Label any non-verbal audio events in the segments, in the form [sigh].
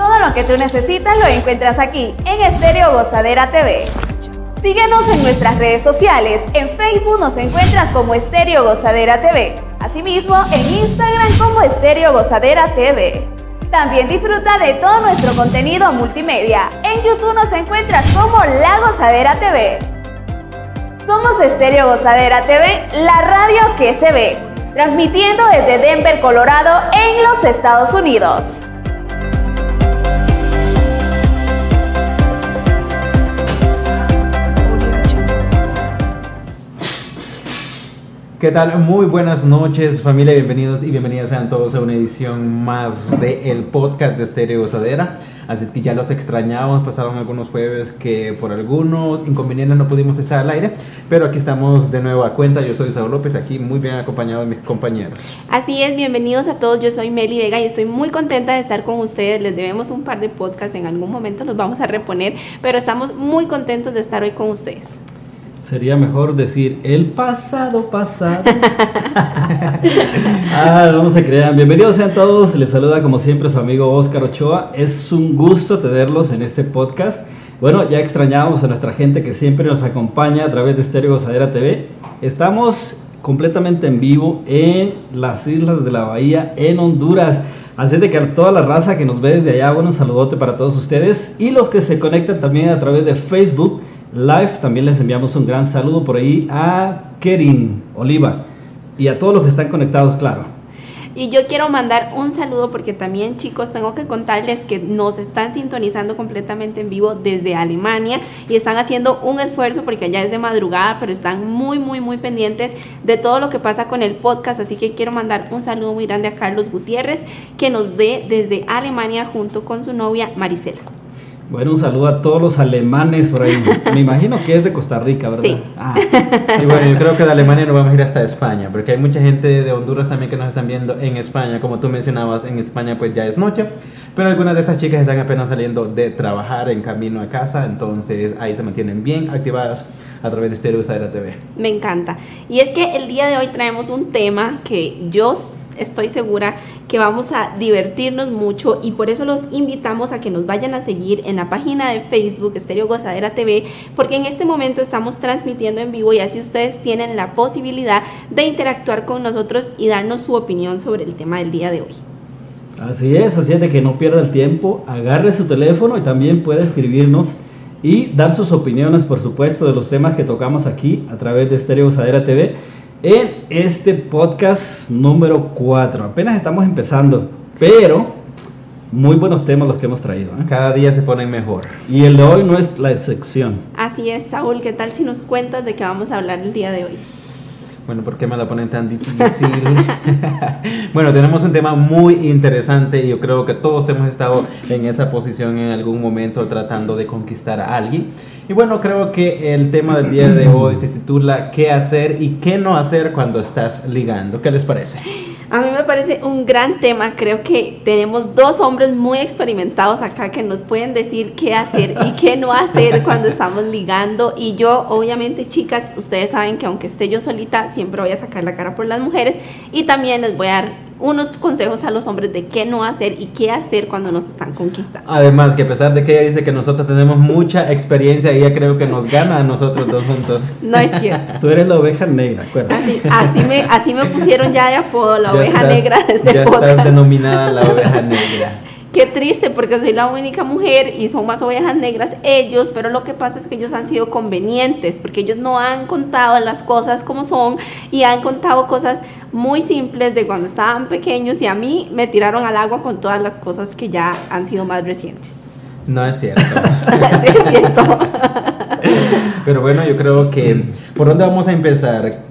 Todo lo que tú necesitas lo encuentras aquí en Estéreo Gozadera TV. Síguenos en nuestras redes sociales. En Facebook nos encuentras como Estéreo Gozadera TV. Asimismo, en Instagram como Estéreo Gozadera TV. También disfruta de todo nuestro contenido multimedia. En YouTube nos encuentras como La Gozadera TV. Somos Estéreo Gozadera TV, la radio que se ve, transmitiendo desde Denver, Colorado, en los Estados Unidos. ¿Qué tal? Muy buenas noches familia, bienvenidos y bienvenidas sean todos a una edición más de el podcast de Estéreo Gozadera. Así es que ya los extrañamos, pasaron algunos jueves que por algunos inconvenientes no pudimos estar al aire, pero aquí estamos de nuevo a cuenta. Yo soy Saúl López, aquí muy bien acompañado de mis compañeros. Así es, bienvenidos a todos. Yo soy Meli Vega y estoy muy contenta de estar con ustedes. Les debemos un par de podcasts, en algún momento los vamos a reponer, pero estamos muy contentos de estar hoy con ustedes. Sería mejor decir el pasado pasado. [laughs] ah, no se crean. Bienvenidos sean todos. Les saluda como siempre su amigo Oscar Ochoa. Es un gusto tenerlos en este podcast. Bueno, ya extrañábamos a nuestra gente que siempre nos acompaña a través de Estéreo Gozadera TV. Estamos completamente en vivo en las Islas de la Bahía, en Honduras. Así de que a toda la raza que nos ve desde allá, bueno, un saludote para todos ustedes y los que se conectan también a través de Facebook Live. También les enviamos un gran saludo por ahí a Kerin Oliva y a todos los que están conectados, claro. Y yo quiero mandar un saludo porque también chicos tengo que contarles que nos están sintonizando completamente en vivo desde Alemania y están haciendo un esfuerzo porque allá es de madrugada, pero están muy, muy, muy pendientes de todo lo que pasa con el podcast. Así que quiero mandar un saludo muy grande a Carlos Gutiérrez que nos ve desde Alemania junto con su novia Marisela. Bueno, un saludo a todos los alemanes por ahí. [laughs] Me imagino que es de Costa Rica, ¿verdad? Sí. Ah. Y bueno, yo creo que de Alemania nos vamos a ir hasta España, porque hay mucha gente de Honduras también que nos están viendo en España. Como tú mencionabas, en España pues ya es noche, pero algunas de estas chicas están apenas saliendo de trabajar en camino a casa, entonces ahí se mantienen bien activadas a través de Stereo Sadera TV. Me encanta. Y es que el día de hoy traemos un tema que yo estoy segura que vamos a divertirnos mucho y por eso los invitamos a que nos vayan a seguir en la página de Facebook Estéreo Gozadera TV porque en este momento estamos transmitiendo en vivo y así ustedes tienen la posibilidad de interactuar con nosotros y darnos su opinión sobre el tema del día de hoy. Así es, así es de que no pierda el tiempo, agarre su teléfono y también puede escribirnos y dar sus opiniones, por supuesto, de los temas que tocamos aquí a través de Estéreo Gozadera TV en este podcast número 4. Apenas estamos empezando, pero muy buenos temas los que hemos traído. ¿eh? Cada día se ponen mejor. Y el de hoy no es la excepción. Así es, Saúl, ¿qué tal si nos cuentas de qué vamos a hablar el día de hoy? Bueno, ¿por qué me la ponen tan difícil? [laughs] bueno, tenemos un tema muy interesante y yo creo que todos hemos estado en esa posición en algún momento tratando de conquistar a alguien. Y bueno, creo que el tema del día de hoy se titula ¿Qué hacer y qué no hacer cuando estás ligando? ¿Qué les parece? A mí me parece un gran tema. Creo que tenemos dos hombres muy experimentados acá que nos pueden decir qué hacer y qué no hacer cuando estamos ligando. Y yo, obviamente, chicas, ustedes saben que aunque esté yo solita, siempre voy a sacar la cara por las mujeres. Y también les voy a dar unos consejos a los hombres de qué no hacer y qué hacer cuando nos están conquistando. Además, que a pesar de que ella dice que nosotros tenemos mucha experiencia, ella creo que nos gana a nosotros dos juntos. [laughs] No es cierto. Tú eres la oveja negra, acuérdate. Así, así, me, así me pusieron ya de apodo, la Ya oveja negra de este ya podcast. estás denominada la oveja negra. [laughs] Qué triste porque soy la única mujer y son más ovejas negras ellos, pero lo que pasa es que ellos han sido convenientes porque ellos no han contado las cosas como son y han contado cosas muy simples de cuando estaban pequeños y a mí me tiraron al agua con todas las cosas que ya han sido más recientes. No es cierto. [laughs] Sí, es cierto. [laughs] Pero bueno, yo creo que por dónde vamos a empezar.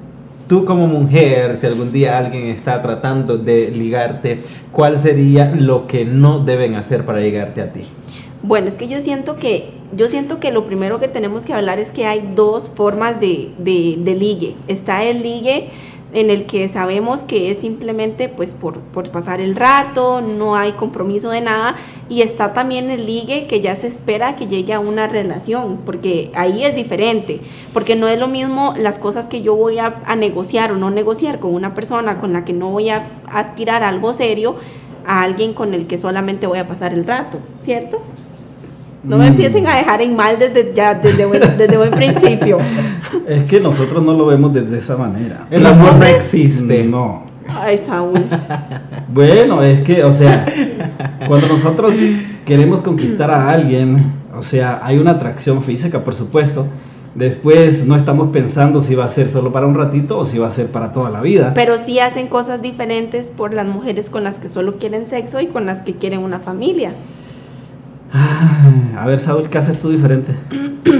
Tú como mujer, si algún día alguien está tratando de ligarte, ¿cuál sería lo que no deben hacer para llegarte a ti? Bueno, es que yo siento que yo siento que lo primero que tenemos que hablar es que hay dos formas de, de, de ligue. Está el ligue en el que sabemos que es simplemente pues por, por pasar el rato, no hay compromiso de nada, y está también el ligue que ya se espera que llegue a una relación, porque ahí es diferente, porque no es lo mismo las cosas que yo voy a, a negociar o no negociar con una persona con la que no voy a aspirar a algo serio, a alguien con el que solamente voy a pasar el rato, ¿cierto? No me Mm. empiecen a dejar en mal desde, ya, desde, buen, desde buen principio. [laughs] Es que nosotros no lo vemos desde esa manera. El ¿Los amor no existe. No. Ay, Saúl. [laughs] Bueno, es que, o sea, cuando nosotros queremos conquistar a alguien, o sea, hay una atracción física, por supuesto. Después no estamos pensando si va a ser solo para un ratito o si va a ser para toda la vida. Pero sí hacen cosas diferentes por las mujeres con las que solo quieren sexo y con las que quieren una familia. Ah, A ver, Saúl, ¿qué haces tú diferente? [clears throat]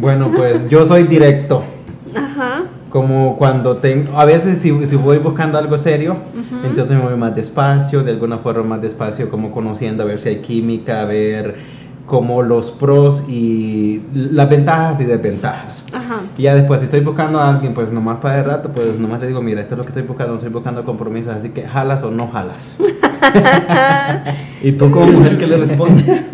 Bueno, pues yo soy directo. Ajá. Como cuando tengo, a veces si, si voy buscando algo serio, entonces me voy más despacio, de alguna forma más despacio, como conociendo a ver si hay química, a ver como los pros y las ventajas y desventajas. Ajá. Y ya después, si estoy buscando a alguien, pues nomás para el rato, pues nomás le digo, mira, esto es lo que estoy buscando, no estoy buscando compromisos, así que jalas o no jalas. [laughs] [laughs] ¿Y tú como mujer qué le respondes? [laughs]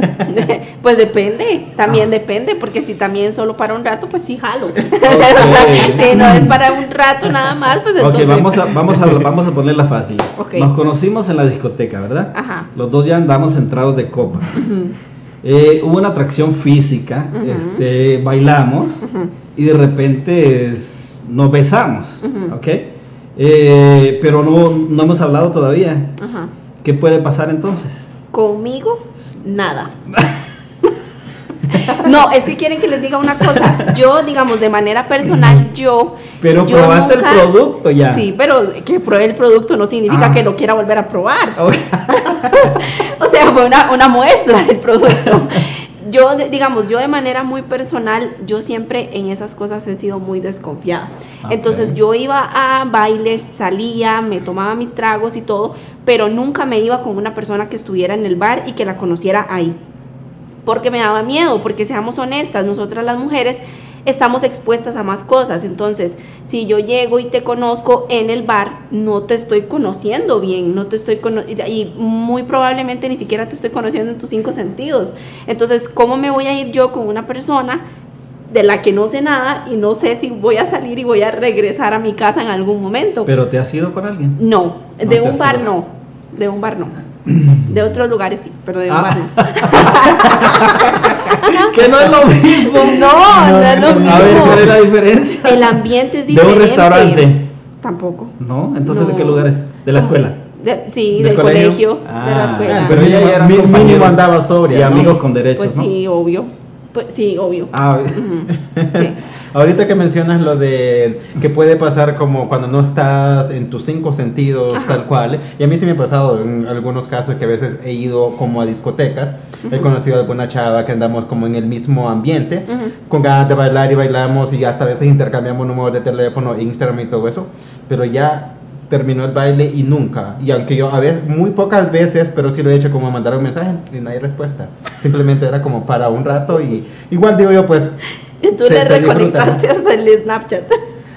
Pues depende, también depende, porque si también solo para un rato, pues sí jalo. [laughs] Si no es para un rato nada más, pues entonces. Ok, vamos a, vamos, a, vamos a ponerla fácil. Ok. Nos conocimos en la discoteca, ¿verdad? Ajá. Los dos ya andamos centrados de copa. Eh, hubo una atracción física, este, bailamos y de repente es- nos besamos. ¿ok? Eh, pero no, no hemos hablado todavía. Ajá. ¿Qué puede pasar entonces? Conmigo, nada. [laughs] No, es que quieren que les diga una cosa. Yo, digamos, de manera personal, yo. Pero yo probaste nunca- el producto ya. Sí, pero que pruebe el producto no significa Ah. que lo quiera volver a probar. [laughs] O sea, fue una, una muestra del producto. [laughs] Yo, digamos, yo de manera muy personal, yo siempre en esas cosas he sido muy desconfiada. Ok. Entonces yo iba a bailes, salía, me tomaba mis tragos y todo, pero nunca me iba con una persona que estuviera en el bar y que la conociera ahí. Porque me daba miedo, porque seamos honestas, nosotras las mujeres estamos expuestas a más cosas. Entonces, si yo llego y te conozco en el bar, no te estoy conociendo bien, no te estoy cono- y muy probablemente ni siquiera te estoy conociendo en tus cinco sentidos. Entonces, ¿cómo me voy a ir yo con una persona de la que no sé nada y no sé si voy a salir y voy a regresar a mi casa en algún momento? Pero te has ido con alguien. No, No de un bar no, de un bar no. [clears throat] De otros lugares sí, pero de un Ah. bar no. [laughs] [laughs] que no es lo mismo. [laughs] No, no es lo A ver, ¿cuál es la mismo. diferencia? El ambiente es De diferente. un restaurante. Tampoco. ¿No? Entonces, ¿de qué lugares? De la escuela. De- sí, ¿Del del, colegio? colegio, de Ah, la escuela. pero ella ya compañeros mínimo andaba sobria. Y amigos con derechos, pues ¿no? sí, obvio. Pues sí, obvio. Ah, Ujú. [laughs] Sí. Ahorita que mencionas lo de que puede pasar como cuando no estás en tus cinco sentidos Ajá. tal cual, y a mí sí me ha pasado en algunos casos que a veces he ido como a discotecas, he conocido a alguna chava que andamos como en el mismo ambiente, con ganas de bailar y bailamos y hasta a veces intercambiamos números de teléfono, Instagram y todo eso, pero ya terminó el baile y nunca, y aunque yo a veces, muy pocas veces, pero sí lo he hecho como mandar un mensaje y no hay respuesta, simplemente era como para un rato y igual digo yo pues Y [laughs] tú le reconectaste hasta el Snapchat.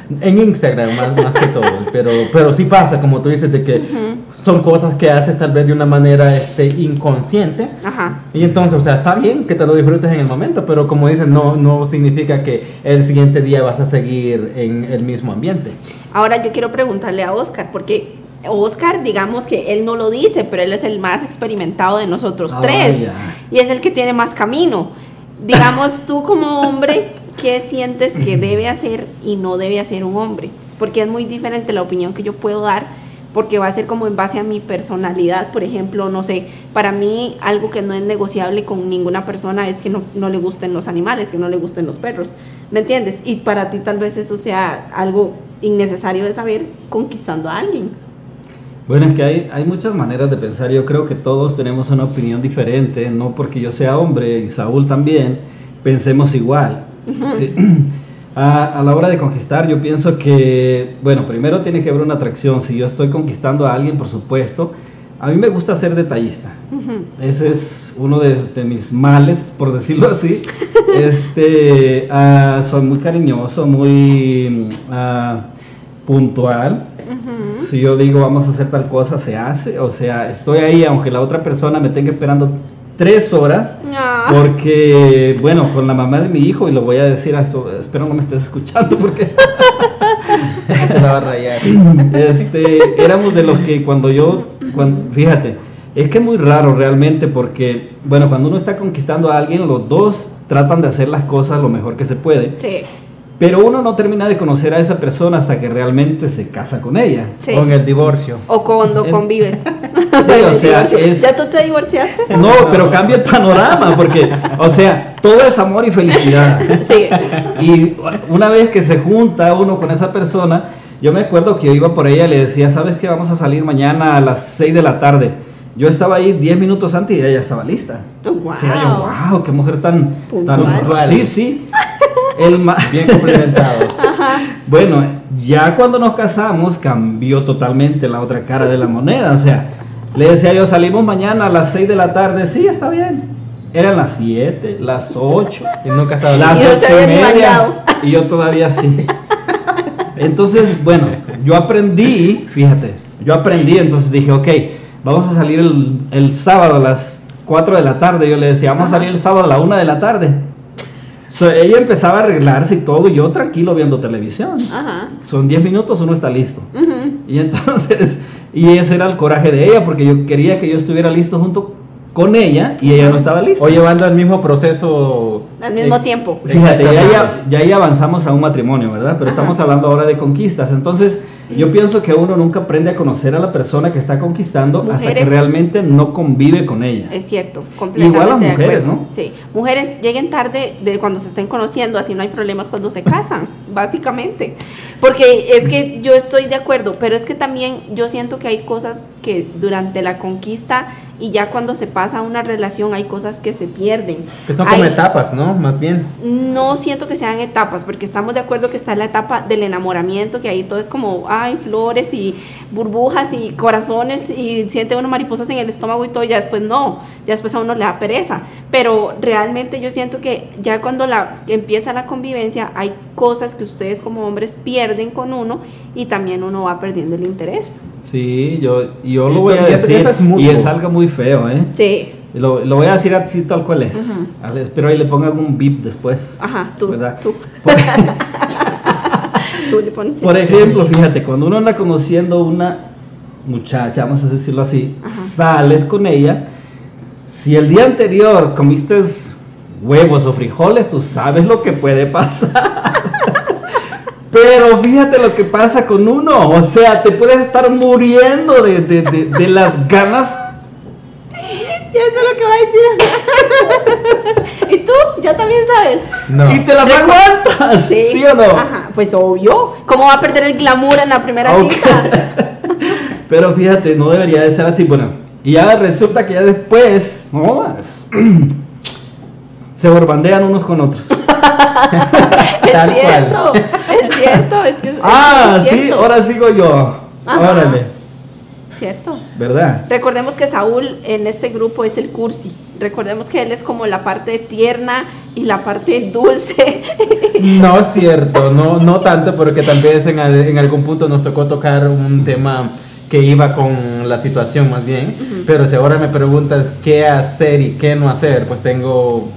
[laughs] en Instagram más, más que todo, pero, pero sí pasa, como tú dices, de que son cosas que haces tal vez de una manera este, inconsciente. Ajá. Y entonces, o sea, está bien que te lo disfrutes en el momento, pero como dices, no, no significa que el siguiente día vas a seguir en el mismo ambiente. Ahora yo quiero preguntarle a Oscar, porque Oscar, digamos que él no lo dice, pero él es el más experimentado de nosotros Ah, tres. Y es el que tiene más camino. Digamos, tú como hombre, ¿qué sientes que debe hacer y no debe hacer un hombre? Porque es muy diferente la opinión que yo puedo dar, porque va a ser como en base a mi personalidad. Por ejemplo, no sé, para mí algo que no es negociable con ninguna persona es que no, no le gusten los animales, que no le gusten los perros. ¿Me entiendes? Y para ti tal vez eso sea algo innecesario de saber conquistando a alguien. Bueno, es que hay, hay muchas maneras de pensar. Yo creo que todos tenemos una opinión diferente, no porque yo sea hombre y Saúl también, pensemos igual. Sí. [clears throat] A, a la hora de conquistar, yo pienso que, bueno, primero tiene que haber una atracción. Si yo estoy conquistando a alguien, por supuesto, a mí me gusta ser detallista. Ese es uno de, de mis males, por decirlo así. [laughs] Este, ah, soy muy cariñoso, muy ah, puntual. Si yo digo vamos a hacer tal cosa, se hace. O sea, estoy ahí aunque la otra persona me tenga esperando tres horas. Ah. Porque, bueno, con la mamá de mi hijo, y lo voy a decir, a su- espero no me estés escuchando porque... Te [laughs] la va a rayar. Este, éramos de los que cuando yo, cuan- fíjate, es que es muy raro realmente porque, bueno, cuando uno está conquistando a alguien, los dos tratan de hacer las cosas lo mejor que se puede, Sí, pero uno no termina de conocer a esa persona hasta que realmente se casa con ella. sí. Con el divorcio. O cuando En- convives. [laughs] Sí, [laughs] o sea, es- ¿Ya tú te divorciaste? No, pero cambia el panorama porque, o sea, todo es amor y felicidad. Sí. Y una vez que se junta uno con esa persona, yo me acuerdo que yo iba por ella y le decía, ¿sabes qué? Vamos a salir mañana a las 6 de la tarde. Yo estaba ahí 10 minutos antes y ella ya estaba lista. Wow. O sea, yo, wow, qué mujer tan Puntual. tan Puntual. Sí, sí. El [laughs] Bien complementados. [laughs] bueno, ya cuando nos casamos cambió totalmente la otra cara de la moneda. O sea, le decía yo, salimos mañana a las 6 de la tarde. Sí, está bien. Eran las 7, las 8, Y nunca estaba las Y no se 8 y media. Y yo todavía sí. Entonces, bueno, yo aprendí, fíjate, yo aprendí, entonces dije, ok, vamos a salir el, el sábado a las 4 de la tarde. Yo le decía, vamos a salir el sábado a la 1 de la tarde. So, ella empezaba a arreglarse y todo, y yo tranquilo viendo televisión. Ajá. Son 10 minutos, uno está listo. Ujú. Y entonces, y ese era el coraje de ella, porque yo quería que yo estuviera listo junto con ella y ella no estaba lista. O llevando el mismo proceso. Al mismo eh, tiempo. Fíjate, ya, ya, ya ahí avanzamos a un matrimonio, ¿verdad? Pero Ajá. estamos hablando ahora de conquistas. Entonces, yo pienso que uno nunca aprende a conocer a la persona que está conquistando hasta que realmente no convive con ella. Es cierto, completamente. Igual las mujeres. ¿no? Sí, mujeres lleguen tarde de cuando se estén conociendo, así no hay problemas cuando se casan, [laughs] básicamente. Porque es que yo estoy de acuerdo, pero es que también yo siento que hay cosas que durante la conquista y ya cuando se pasa a una relación hay cosas que se pierden. Que son como Hay- etapas, ¿no? Más bien. no siento que sean etapas, porque estamos de acuerdo que está la etapa del enamoramiento, que ahí todo es como, ay, flores y burbujas y corazones y siente uno mariposas en el estómago y todo, y ya después no, ya después a uno le da pereza. Pero realmente yo siento que ya cuando la, empieza la convivencia hay cosas que ustedes como hombres pierden con uno y también uno va perdiendo el interés. Sí, yo, yo lo voy a decir es y es algo muy feo, ¿eh? Sí. Lo, lo voy a decir así tal cual es. Ale- Espero ahí le pongan un bip después. Ajá, tú, ¿Verdad? tú. [laughs] Por- [laughs] tú le pones... Por ejemplo, fíjate, cuando uno anda conociendo una muchacha, vamos a decirlo así, sales con ella, si el día anterior comiste huevos o frijoles, tú sabes lo que puede pasar. Pero fíjate lo que pasa con uno, o sea, te puedes estar muriendo de, de- de- de las ganas. Ya sé lo que va a decir. [laughs] ¿Y tú? Ya también sabes. No. Y te las aguantas, ¿sí, o no? Ajá, pues obvio. ¿Cómo va a perder el glamour en la primera cita? [laughs] Pero fíjate, no debería de ser así. Bueno, y ya resulta que ya después, no, [clears throat] se borbandean unos con otros. [laughs] Es Tal cierto, cierto, es que es, Ah, es sí, ahora sigo yo. Ajá. Órale, Cierto. ¿verdad? Recordemos que Saúl en este grupo es el cursi. Recordemos que él es como la parte tierna y la parte dulce. [laughs] No es cierto, no, no tanto, porque tal vez en algún punto nos tocó tocar un tema que iba con la situación más bien, pero si ahora me preguntas qué hacer y qué no hacer, pues tengo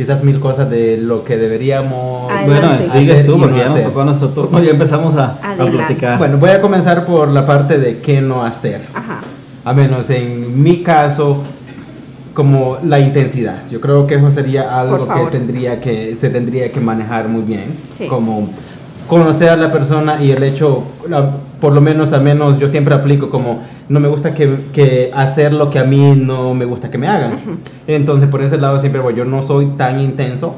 quizás mil cosas de lo que deberíamos Adelante. Bueno, sigues tú porque no ya nos tocó nuestro turno, ya empezamos a, platicar. Bueno, voy a comenzar por la parte de qué no hacer. Ajá. A menos en mi caso, como la intensidad. Yo creo que eso sería algo que tendría que se tendría que manejar muy bien. Sí. Como conocer a la persona y el hecho, la- por lo menos a menos yo siempre aplico como no me gusta que, que hacer lo que a mí no me gusta que me hagan. Entonces por ese lado siempre voy, yo no soy tan intenso.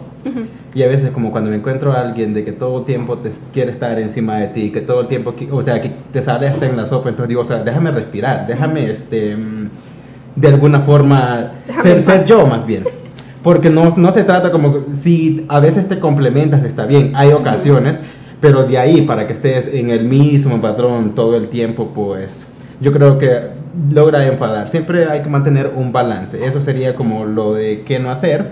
Y a veces como cuando me encuentro a alguien de que todo el tiempo te quiere estar encima de ti, que todo el tiempo, o sea, que te sale hasta en la sopa, entonces digo, o sea, déjame respirar, déjame, este, de alguna forma, ser, yo más bien. Porque no, no se trata como, si a veces te complementas, está bien, hay ocasiones, pero de ahí para que estés en el mismo patrón todo el tiempo, pues yo creo que logra enfadar. Siempre hay que mantener un balance. Eso sería como lo de qué no hacer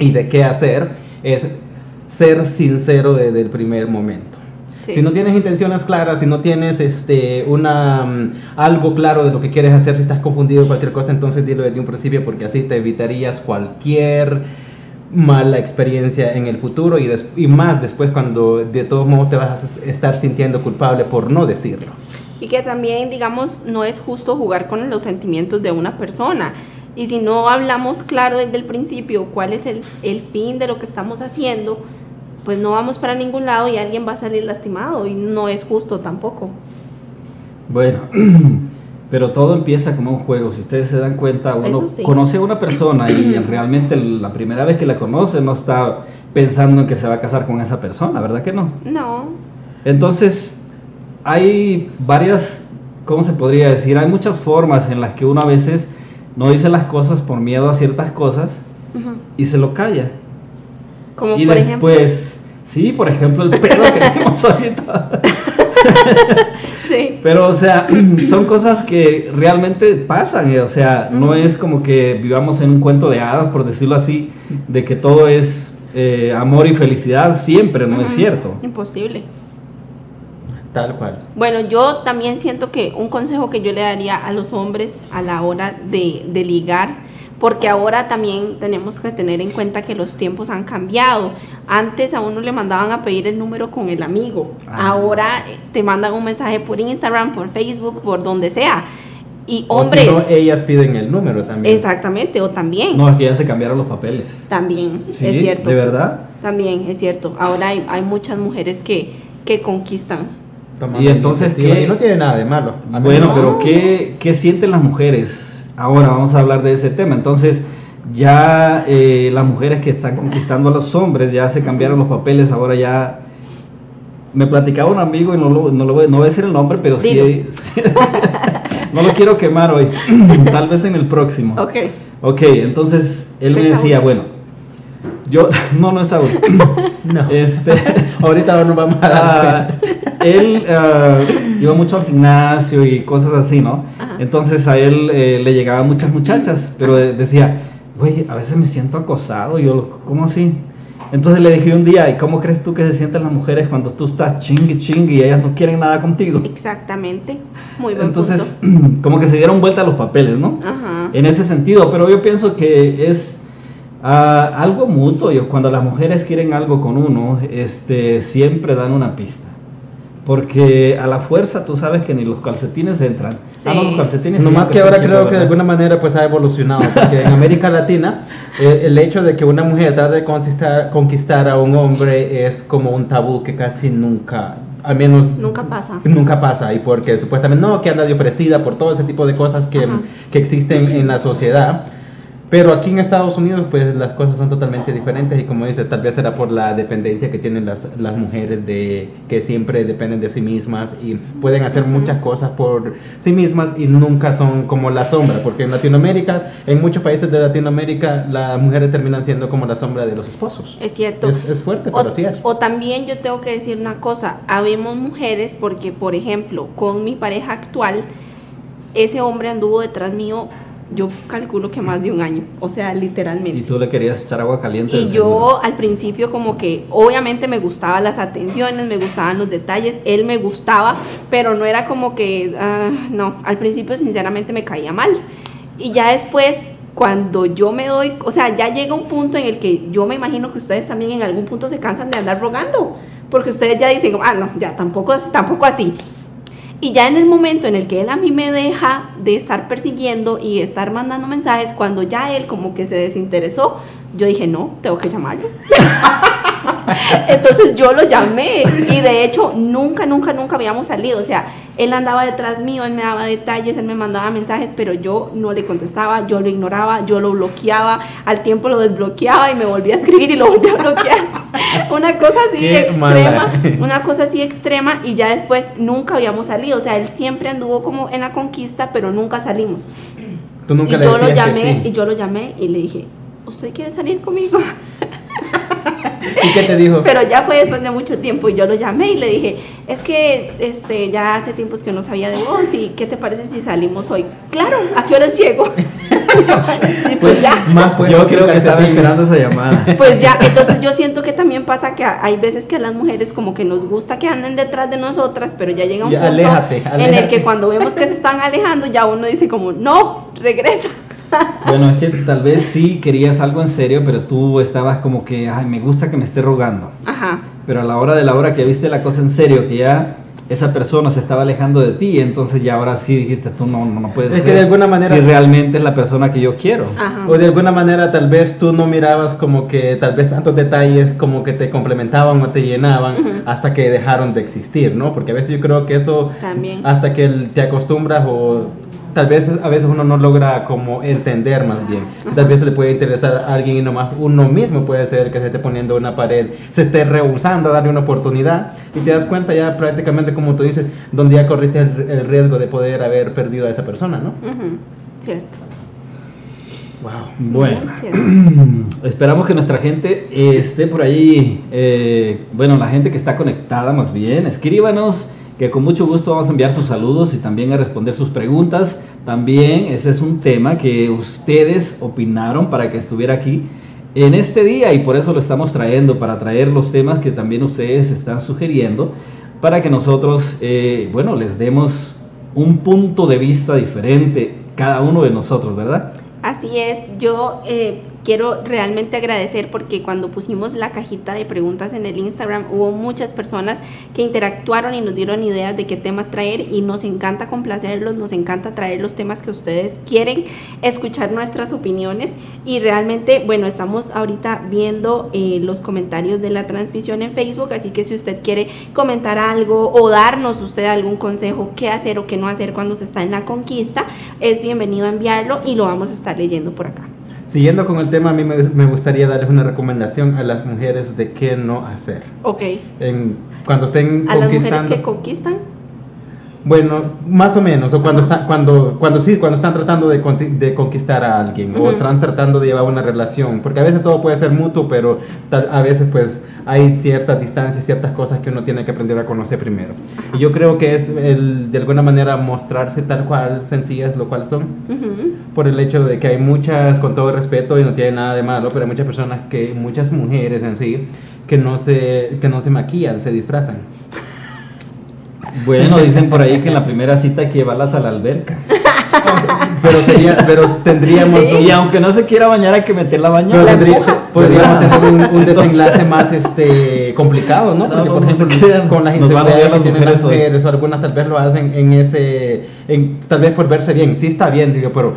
y de qué hacer es ser sincero desde el primer momento. Sí. Si no tienes intenciones claras, si no tienes este, una, mm, algo claro de lo que quieres hacer, si estás confundido en cualquier cosa, entonces dilo desde un principio porque así te evitarías cualquier mala experiencia en el futuro y, des- y más después cuando de todos modos te vas a est- estar sintiendo culpable por no decirlo. Y que también, digamos, no es justo jugar con los sentimientos de una persona. Y si no hablamos claro desde el principio cuál es el, el fin de lo que estamos haciendo, pues no vamos para ningún lado y alguien va a salir lastimado y no es justo tampoco. Bueno, [clears throat] pero todo empieza como un juego. Si ustedes se dan cuenta, uno sí. conoce a una persona y realmente la primera vez que la conoce no está pensando en que se va a casar con esa persona, ¿verdad que no? No, Entonces, hay varias, ¿cómo se podría decir? Hay muchas formas en las que uno a veces no dice las cosas por miedo a ciertas cosas Ujú. y se lo calla. como y por ejemplo... después, sí, por ejemplo, el pedo que [laughs] tenemos ahorita. [laughs] Sí. Pero, o sea, [clears throat] son cosas que realmente pasan, eh, o sea, no es como que vivamos en un cuento de hadas, por decirlo así, de que todo es eh, amor y felicidad siempre, no es cierto. Imposible. Tal cual. Bueno, yo también siento que un consejo que yo le daría a los hombres a la hora de, de ligar, porque ahora también tenemos que tener en cuenta que los tiempos han cambiado. Antes a uno le mandaban a pedir el número con el amigo, Ah. ahora eh, te mandan un mensaje por Instagram, por Facebook, por donde sea. Y O si hombres, no, ellas piden el número también. exactamente, o también, No, es que ya se cambiaron los papeles. también, Sí, es cierto. ¿De verdad? También es cierto. Ahora hay, hay muchas mujeres que, que conquistan. Tomando Y entonces. ¿qué? Y no tiene nada de malo. Bueno, no. pero ¿qué, ¿qué sienten las mujeres? Ahora vamos a hablar de ese tema. Entonces, ya eh, las mujeres que están conquistando a los hombres ya se cambiaron los papeles, ahora ya... Me platicaba un amigo y no, lo, no, lo voy, no voy a decir el nombre, pero sí, Dilo. sí- [laughs] no lo quiero quemar hoy, [clears throat] tal vez en el próximo. Ok. Ok, entonces él me ¿Es decía, Saúl? bueno, yo, [laughs] no, no es Saúl. No. Este, [laughs] Ahorita nos vamos a dar Ah, él ah, iba mucho al gimnasio y cosas así, ¿no? Ajá. Entonces a él eh, le llegaban muchas muchachas, pero decía, güey, a veces me siento acosado. Y yo, ¿cómo así? Entonces le dije un día, ¿y cómo crees tú que se sienten las mujeres cuando tú estás chingui chingui y ellas no quieren nada contigo? Exactamente. Muy buen Entonces, punto. [clears throat] como que se dieron vuelta los papeles, ¿no? Ajá. En ese sentido, pero yo pienso que es ah, algo mutuo. Yo, cuando las mujeres quieren algo con uno, este, siempre dan una pista. Porque a la fuerza tú sabes que ni los calcetines entran. Ah, no, Sí. los calcetines No sí, más que ahora chico, creo que de alguna manera pues ha evolucionado, porque en América Latina eh, el hecho de que una mujer trate de conquistar, conquistar a un hombre es como un tabú que casi nunca, al menos Nunca pasa. nunca pasa, y porque supuestamente no, que anda de ofrecida por todo ese tipo de cosas que, que existen en la sociedad. Pero aquí en Estados Unidos, pues las cosas son totalmente diferentes y como dice, tal vez será por la dependencia que tienen las, las mujeres de que siempre dependen de sí mismas y pueden hacer muchas cosas por sí mismas y nunca son como la sombra, porque en Latinoamérica, en muchos países de Latinoamérica, las mujeres terminan siendo como la sombra de los esposos. Es cierto. Es, es fuerte, O, pero así es. o también yo tengo que decir una cosa, habemos mujeres porque, por ejemplo, con mi pareja actual, ese hombre anduvo detrás mío, yo calculo que más de un año, o sea, literalmente. Y tú le querías echar agua caliente. Y yo al principio como que obviamente me gustaban las atenciones, me gustaban los detalles, él me gustaba, pero no era como que, ah, no, al principio sinceramente me caía mal. Y ya después, cuando yo me doy, o sea, ya llega un punto en el que yo me imagino que ustedes también en algún punto se cansan de andar rogando, porque ustedes ya dicen, ah, no, ya tampoco, tampoco así. Y ya en el momento en el que él a mí me deja de estar persiguiendo y estar mandando mensajes, cuando ya él como que se desinteresó, yo dije, no, tengo que llamarlo. [laughs] Entonces yo lo llamé y de hecho nunca, nunca, nunca habíamos salido. O sea, él andaba detrás mío, él me daba detalles, él me mandaba mensajes, pero yo no le contestaba, yo lo ignoraba, yo lo bloqueaba, al tiempo lo desbloqueaba y me volvía a escribir y lo volvía a bloquear. [laughs] Una cosa así Qué extrema, mala. una cosa así extrema y ya después nunca habíamos salido. O sea, él siempre anduvo como en la conquista, pero nunca salimos. Tú nunca y le yo lo llamé sí. y yo lo llamé y le dije, ¿usted quiere salir conmigo? [laughs] ¿Y qué te dijo? Pero ya fue después de mucho tiempo y yo lo llamé y le dije, es que este, ya hace tiempos que no sabía de vos y ¿qué te parece si salimos hoy? Claro, ¿a qué horas llego? [laughs] Yo, sí, pues ya. Más puesto Yo creo que estaba esperando esa llamada. [laughs] Pues ya, entonces yo siento que también pasa que hay veces que a las mujeres como que nos gusta que anden detrás de nosotras, pero ya llega un Ya, punto aléjate, en el que cuando vemos que se están alejando ya uno dice como, no, regresa. Bueno, es que tal vez sí querías algo en serio, pero tú estabas como que, ay, me gusta que me esté rogando. Ajá. Pero a la hora de la hora que viste la cosa en serio, que ya esa persona se estaba alejando de ti, entonces ya ahora sí dijiste, tú no, no, no puedes Es que de alguna manera- si realmente es la persona que yo quiero. Ajá. O de alguna manera tal vez tú no mirabas como que tal vez tantos detalles como que te complementaban o te llenaban hasta que dejaron de existir, ¿no? Porque a veces yo creo que eso También. hasta que te acostumbras o tal vez a veces uno no logra como entender más bien. Tal vez le puede interesar a alguien y nomás uno mismo puede ser el que se esté poniendo una pared, se esté rehusando a darle una oportunidad y te das cuenta ya prácticamente como tú dices, donde ya corriste el, el riesgo de poder haber perdido a esa persona, ¿no? Ujú, Cierto. Wow. Bueno, [clears throat] esperamos que nuestra gente esté por ahí. eh, bueno, la gente que está conectada más bien, escríbanos, que con mucho gusto vamos a enviar sus saludos y también a responder sus preguntas. También ese es un tema que ustedes opinaron para que estuviera aquí en este día y por eso lo estamos trayendo, para traer los temas que también ustedes están sugiriendo, para que nosotros, eh, bueno, les demos un punto de vista diferente, cada uno de nosotros, ¿verdad? Así es, yo eh, quiero realmente agradecer porque cuando pusimos la cajita de preguntas en el Instagram hubo muchas personas que interactuaron y nos dieron ideas de qué temas traer y nos encanta complacerlos, nos encanta traer los temas que ustedes quieren, escuchar nuestras opiniones y realmente, bueno, estamos ahorita viendo eh, los comentarios de la transmisión en Facebook, así que si usted quiere comentar algo o darnos usted algún consejo qué hacer o qué no hacer cuando se está en la conquista, es bienvenido a enviarlo y lo vamos a estar leyendo por acá. Siguiendo con el tema, a mí me, me gustaría darles una recomendación a las mujeres de qué no hacer. Ok. En, cuando estén A las mujeres que conquistan. Bueno, más o menos, o cuando están, cuando, cuando sí, cuando están tratando de, de conquistar a alguien, o Ujú. están tratando de llevar una relación, porque a veces todo puede ser mutuo, pero tal- a veces pues hay ciertas distancias, ciertas cosas que uno tiene que aprender a conocer primero. Y yo creo que es el, de alguna manera mostrarse tal cual, sencillas, lo cual son, por el hecho de que hay muchas, con todo respeto, y no tiene nada de malo, pero hay muchas personas que, muchas mujeres en sí, que no se, que no se maquillan, se disfrazan. Bueno, dicen por ahí que en la primera cita hay que llevarlas a la alberca. [laughs] Pero, sería, pero tendríamos Sí. un- Y aunque no se quiera bañar, hay que meterla a Pero bañar. tendría- podríamos tener un, un desenlace Entonces- más este complicado, ¿no? No, Porque, no, por ejemplo, crean. con las inseguridades que tienen las mujeres o algunas tal vez lo hacen en ese, en, tal vez por verse bien, sí está bien, digo, pero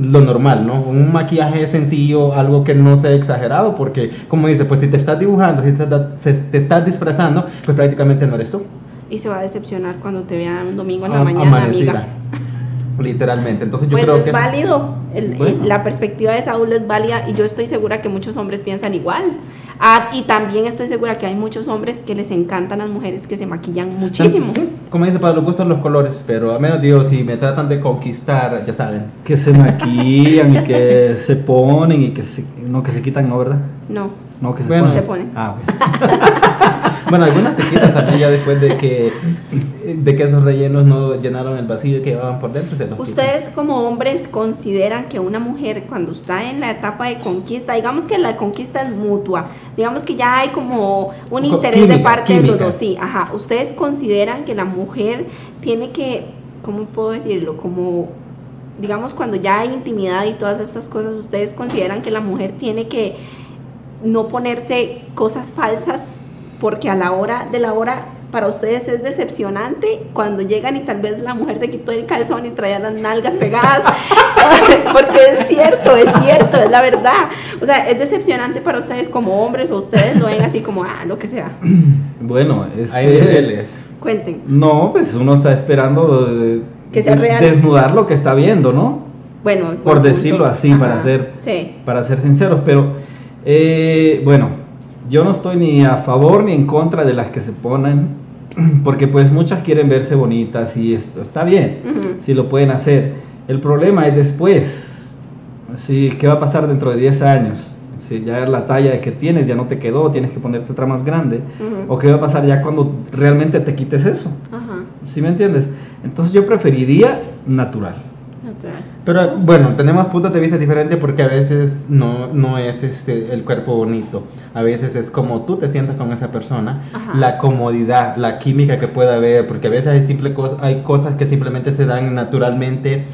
lo normal, ¿no? Un maquillaje sencillo, algo que no sea exagerado, porque, como dice, pues si te estás dibujando, si te, estás- te estás disfrazando, pues prácticamente no eres tú. Y se va a decepcionar cuando te vean un domingo en la Am- mañana, amanecida. amiga. [laughs] Literalmente. Entonces yo Pues creo es que... válido. El- el- Bueno. la perspectiva de Saúl es válida y yo estoy segura que muchos hombres piensan igual. Ah, y también estoy segura que hay muchos hombres que les encantan las mujeres que se maquillan muchísimo. Sí, como dice, para los gustos los colores, pero a menos digo, si me tratan de conquistar, ya saben. Que se maquillan y que se ponen y que se, no que se quitan, ¿no, verdad? No. No, que se Bueno. ponen. Se ponen. Ah, bueno. [laughs] Bueno, algunas se quitan también ya después de que, de que esos rellenos no llenaron el vacío que llevaban por dentro. Se los quitan. ¿Ustedes como hombres consideran que una mujer cuando está en la etapa de conquista, digamos que la conquista es mutua, digamos que ya hay como un interés de química, parte de los química. dos, sí, ajá, ¿ustedes consideran que la mujer tiene que, ¿cómo puedo decirlo? Como, digamos, cuando ya hay intimidad y todas estas cosas, ¿ustedes consideran que la mujer tiene que no ponerse cosas falsas porque a la hora de la hora para ustedes es decepcionante cuando llegan y tal vez la mujer se quitó el calzón y traía las nalgas pegadas [laughs] [laughs] porque es cierto, es cierto, es la verdad. O sea, es decepcionante para ustedes como hombres o ustedes lo ven así como, ah, lo que sea. [clears throat] Bueno, este, Hay niveles. Cuenten. No, pues uno está esperando eh, Que sea real. desnudar lo que está viendo, ¿no? Bueno, Por decirlo punto. así, para ser- Sí. Para ser sinceros, pero eh, bueno, yo no estoy ni a favor ni en contra de las que se ponen, [clears throat] porque pues muchas quieren verse bonitas y esto está bien, si lo pueden hacer. El problema es después, si, ¿qué va a pasar dentro de 10 años? Si ya la talla que tienes ya no te quedó, tienes que ponerte otra más grande. ¿O qué va a pasar ya cuando realmente te quites eso? Ajá. ¿Sí me entiendes? Entonces yo preferiría natural. Pero bueno, tenemos puntos de vista diferentes porque a veces no, no es este, el cuerpo bonito. A veces es como tú te sientas con esa persona, Ajá. la comodidad, la química que pueda haber, porque a veces hay, simple cos- hay cosas que simplemente se dan naturalmente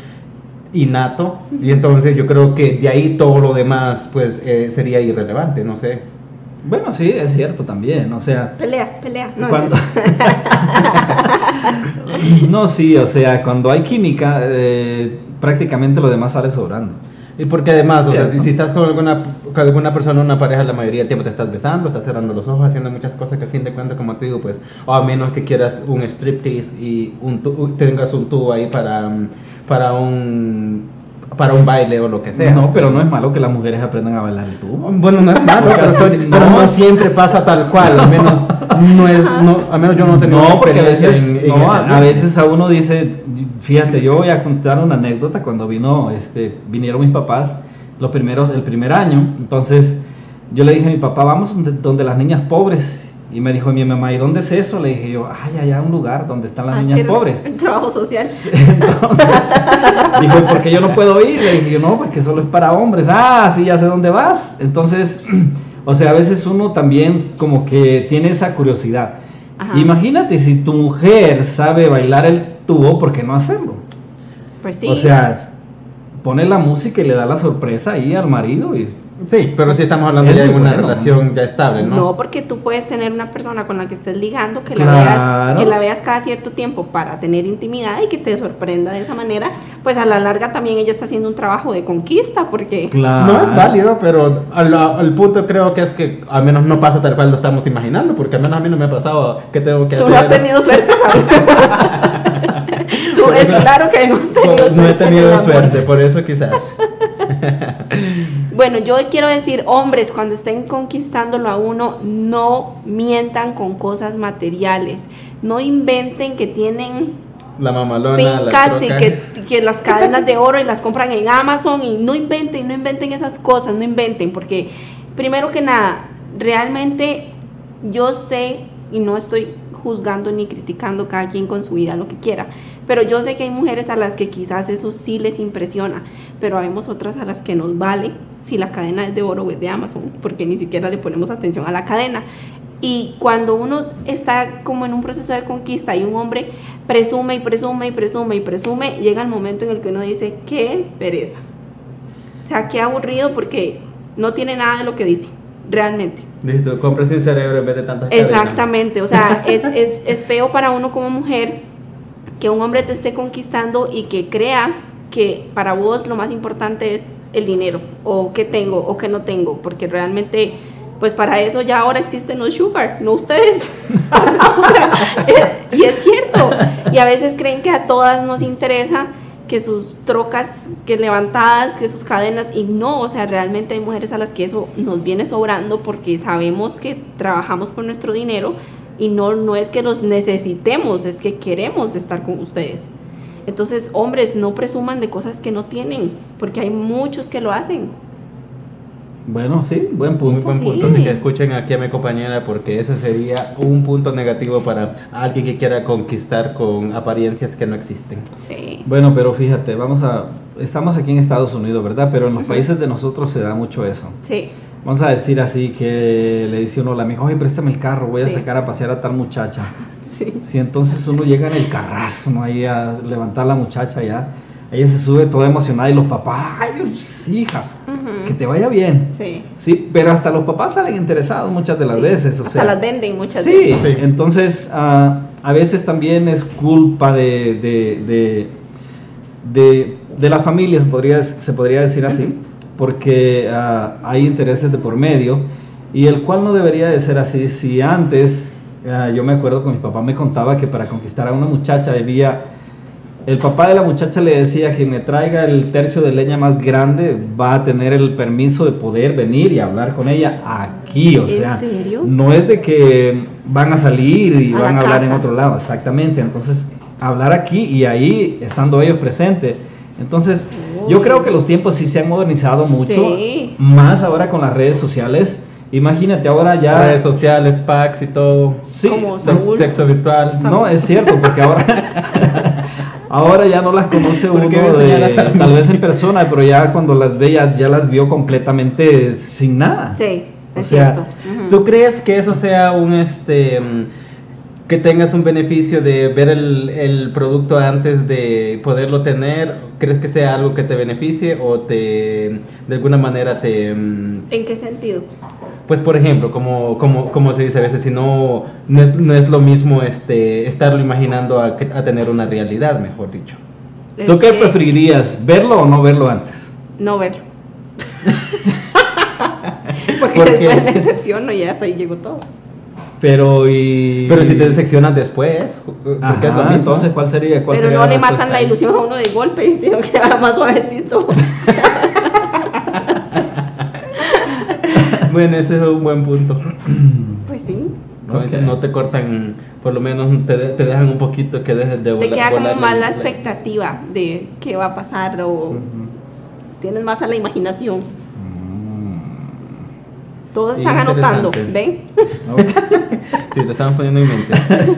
innato y entonces yo creo que de ahí todo lo demás pues eh, sería irrelevante, no sé. Bueno, sí, es cierto también, o sea... Pelea, pelea. No, cuando... no, [laughs] sí, o sea, cuando hay química, eh, prácticamente lo demás sale sobrando. Y porque además, o sea, si, si estás con alguna, con alguna persona, una pareja, la mayoría del tiempo te estás besando, estás cerrando los ojos, haciendo muchas cosas que a fin de cuentas, como te digo, pues, o a menos que quieras un striptease y un tu- tengas un tubo ahí para, mm, para un para un baile o lo que sea. No, pero no es malo que las mujeres aprendan a bailar el tubo. Bueno, no es malo, pero, soy- no pero no es- siempre pasa tal cual, al menos no es, no, al menos yo no he tenido No, porque a veces, en- en no, a, a veces a uno dice, fíjate, yo voy a contar una anécdota cuando vino, este, vinieron mis papás los primeros, el primer año, entonces yo le dije a mi papá, vamos donde, donde las niñas pobres, y me dijo mi mamá, ¿y dónde es eso? Le dije yo, ay, allá un lugar donde están las niñas hacer pobres. El trabajo social. [laughs] Entonces, dijo, ¿y por qué yo no puedo ir? Le dije yo, no, porque solo es para hombres. Ah, sí, ya sé dónde vas. Entonces, [clears throat] o sea, a veces uno también como que tiene esa curiosidad. Ajá. Imagínate si tu mujer sabe bailar el tubo, ¿por qué no hacerlo? Pues sí. O sea, pone la música y le da la sorpresa ahí al marido y Sí, pero sí estamos hablando Es ya de una bueno. relación ya estable, ¿no? ¿no? porque tú puedes tener una persona con la que estés ligando, que, Claro. la veas, que la veas cada cierto tiempo para tener intimidad y que te sorprenda de esa manera, pues a la larga también ella está haciendo un trabajo de conquista, porque claro. No es válido, pero al, al punto creo que es que al menos no pasa tal cual lo estamos imaginando, porque al menos a mí no me ha pasado que tengo que tú hacer. no has tenido suerte, ¿sabes? [laughs] tú es claro que no has tenido No, no he suerte. tenido suerte, por eso quizás. [laughs] Bueno, yo quiero decir, hombres, cuando estén conquistándolo a uno, no mientan con cosas materiales. No inventen que tienen La mamalona, fincas la y que, que las cadenas de oro y las compran en Amazon y no inventen, no inventen esas cosas, no inventen, porque primero que nada, realmente yo sé y no estoy juzgando ni criticando cada quien con su vida lo que quiera, pero yo sé que hay mujeres a las que quizás eso sí les impresiona, pero habemos otras a las que nos vale si la cadena es de oro o es de Amazon, porque ni siquiera le ponemos atención a la cadena. Y cuando uno está como en un proceso de conquista y un hombre presume y presume y presume y presume, llega el momento en el que uno dice, qué pereza. O sea, qué aburrido porque no tiene nada de lo que dice, realmente. Listo, compres un cerebro en vez de tantas cadenas. Exactamente, o sea, es, es, es feo para uno como mujer que un hombre te esté conquistando y que crea que para vos lo más importante es el dinero, o qué tengo, o qué no tengo, porque realmente, pues para eso ya ahora existen los sugar, no ustedes. [laughs] [laughs] O sea, y es cierto, y a veces creen que a todas nos interesa que sus trocas que levantadas, que sus cadenas, y no, o sea, realmente hay mujeres a las que eso nos viene sobrando porque sabemos que trabajamos por nuestro dinero y no, no es que los necesitemos, es que queremos estar con ustedes. Entonces, hombres, no presuman de cosas que no tienen, porque hay muchos que lo hacen. Bueno, sí, buen Muy punto. buen Sí. punto, así que escuchen aquí a mi compañera porque ese sería un punto negativo para alguien que quiera conquistar con apariencias que no existen. Sí. Bueno, pero fíjate, vamos a estamos aquí en Estados Unidos, ¿verdad? Pero en los países de nosotros se da mucho eso. Sí. Vamos a decir así que le dice uno a la amiga, oye, préstame el carro, voy a Sí. sacar a pasear a tal muchacha. [laughs] Sí. Si entonces uno llega en el carrazo, ¿no? Ahí a levantar a la muchacha ya. Ella se sube toda emocionada y los papás, ay, sí, hija, que te vaya bien. Sí. Sí, pero hasta los papás salen interesados muchas de las Sí. veces. O Hasta sea, las venden muchas sí, veces. Sí. entonces ah, a veces también es culpa de, de, de, de, de las familias, podría, se podría decir así, porque ah, hay intereses de por medio y el cual no debería de ser así. Si antes, ah, yo me acuerdo que mi papá me contaba que para conquistar a una muchacha debía... El papá de la muchacha le decía que me traiga el tercio de leña más grande, va a tener el permiso de poder venir y hablar con ella aquí, o ¿En sea, serio? no es de que van a salir y A van a hablar en casa. otro lado, exactamente. Entonces, hablar aquí y ahí estando ellos presentes. Entonces, yo creo que los tiempos sí se han modernizado mucho, Sí. más ahora con las redes sociales. Imagínate ahora ya Redes sociales, packs y todo. Sí, Como Sex- Saúl. Sexo virtual. no, es cierto, porque ahora, [laughs] ahora ya no las conoce ¿Por uno de, tal vez en persona, pero ya cuando las ve ya, ya las vio completamente sin nada. Sí, O es sea, cierto. ¿Tú crees que eso sea un este mm, que tengas un beneficio de ver el, el producto antes de poderlo tener, ¿crees que sea algo que te beneficie o te de alguna manera te mm, ¿En qué sentido? pues por ejemplo, como, como, como se dice a veces, si no, no es, no es lo mismo este, estarlo imaginando a, tener una realidad, mejor dicho. ¿Tú Es qué que- preferirías? ¿Verlo o no verlo antes? No verlo. [laughs] [laughs] Porque ¿Por qué? después me decepciono y hasta ahí llegó todo. Pero y... Pero si te decepcionas después, porque Ajá, es lo mismo. entonces, ¿cuál sería? cuál Pero sería no le matan la ilusión a uno de golpe [laughs] digo que haga más suavecito. [laughs] Bueno, ese es un buen punto. [clears throat] Pues sí. Como dicen, Ok. No te cortan, por lo menos te, de- te dejan un poquito que dejes de Te volar. queda como más la expectativa de qué va a pasar o tienes más a la imaginación. Todos están anotando. ¿ven? Ok. Sí, lo estamos poniendo en mente.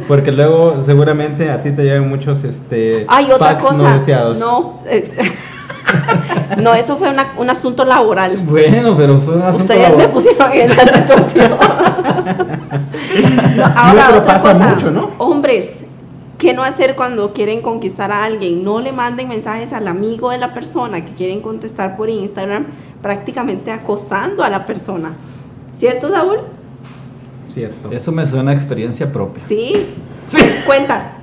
Porque luego seguramente a ti te llegan muchos este, Hay otra packs cosa. no deseados. No, es- [laughs] no, eso fue una- un asunto laboral. Bueno, pero fue un asunto Ustedes me laboral. pusieron en esa situación. [laughs] No, ahora, otra pasa cosa. mucho, ¿no? Hombres, ¿qué no hacer cuando quieren conquistar a alguien? No le manden mensajes al amigo de la persona que quieren contestar por Instagram, prácticamente acosando a la persona. ¿Cierto, Saúl? Cierto. Eso me suena a experiencia propia. Sí. Cuenta.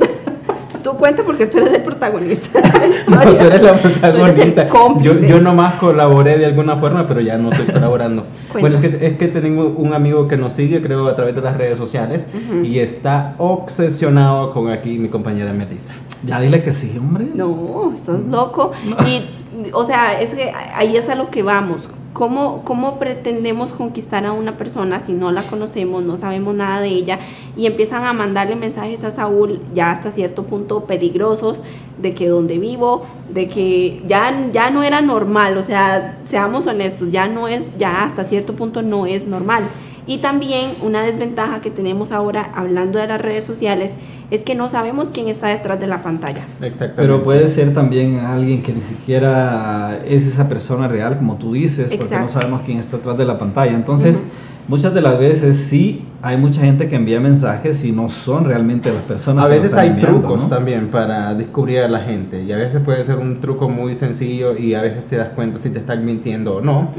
Tú cuenta porque tú eres el protagonista de la [laughs] No, historia. tú eres la Tú eres el protagonista. Yo, yo nomás colaboré de alguna forma, pero ya no estoy colaborando. [laughs] Bueno, es que, es que tenemos un amigo que nos sigue, creo, a través de las redes sociales Ujú. y está obsesionado con aquí mi compañera Melissa. Ya dile que sí, hombre. No, estás loco. Y, o sea, es que ahí es a lo que vamos. ¿Cómo, ¿Cómo pretendemos conquistar a una persona si no la conocemos, no sabemos nada de ella y empiezan a mandarle mensajes a Saúl ya hasta cierto punto peligrosos de que donde vivo, de que ya, ya no era normal, o sea, seamos honestos, ya no es, ya hasta cierto punto no es normal. Y también una desventaja que tenemos ahora hablando de las redes sociales es que no sabemos quién está detrás de la pantalla. Exactamente. Pero puede ser también alguien que ni siquiera es esa persona real, como tú dices, porque no sabemos quién está atrás de la pantalla. Entonces, muchas de las veces sí hay mucha gente que envía mensajes y no son realmente las personas. A veces hay enviando, trucos ¿no? también para descubrir a la gente y a veces puede ser un truco muy sencillo y a veces te das cuenta si te están mintiendo o no.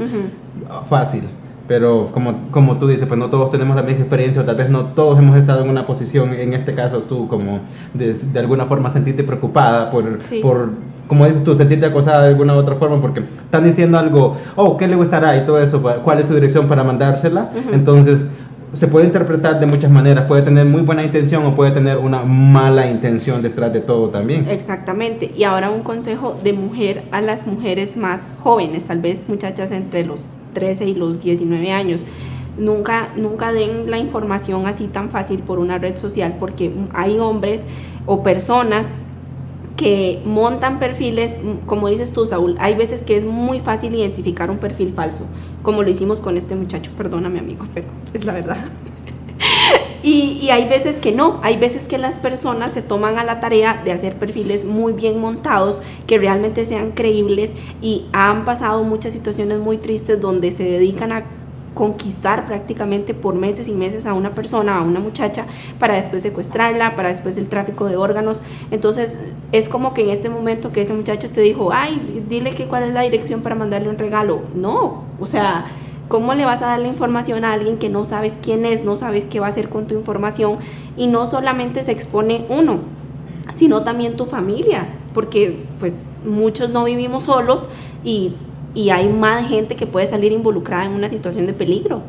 Fácil. Pero como, como tú dices, pues no todos tenemos la misma experiencia o tal vez no todos hemos estado en una posición, en este caso tú, como de, de alguna forma sentirte preocupada por, Sí. por, como dices tú, sentirte acosada de alguna u otra forma porque están diciendo algo, oh, ¿qué le gustará? Y todo eso, ¿cuál es su dirección para mandársela? Entonces, se puede interpretar de muchas maneras, puede tener muy buena intención o puede tener una mala intención detrás de todo también. Exactamente. Y ahora un consejo de mujer a las mujeres más jóvenes, tal vez muchachas entre los 13 y los 19 años. Nunca, nunca den la información así tan fácil por una red social porque hay hombres o personas que montan perfiles, como dices tú, Saúl, hay veces que es muy fácil identificar un perfil falso, como lo hicimos con este muchacho, perdóname amigo, pero es la verdad. Y, y hay veces que no, hay veces que las personas se toman a la tarea de hacer perfiles muy bien montados, que realmente sean creíbles y han pasado muchas situaciones muy tristes donde se dedican a conquistar prácticamente por meses y meses a una persona, a una muchacha, para después secuestrarla, para después el tráfico de órganos. Entonces es como que en este momento que ese muchacho te dijo, ay, dile que cuál es la dirección para mandarle un regalo. No, o sea, ¿Cómo le vas a dar la información a alguien que no sabes quién es, no sabes qué va a hacer con tu información? Y no solamente se expone uno, sino también tu familia, porque pues muchos no vivimos solos y, y hay más gente que puede salir involucrada en una situación de peligro.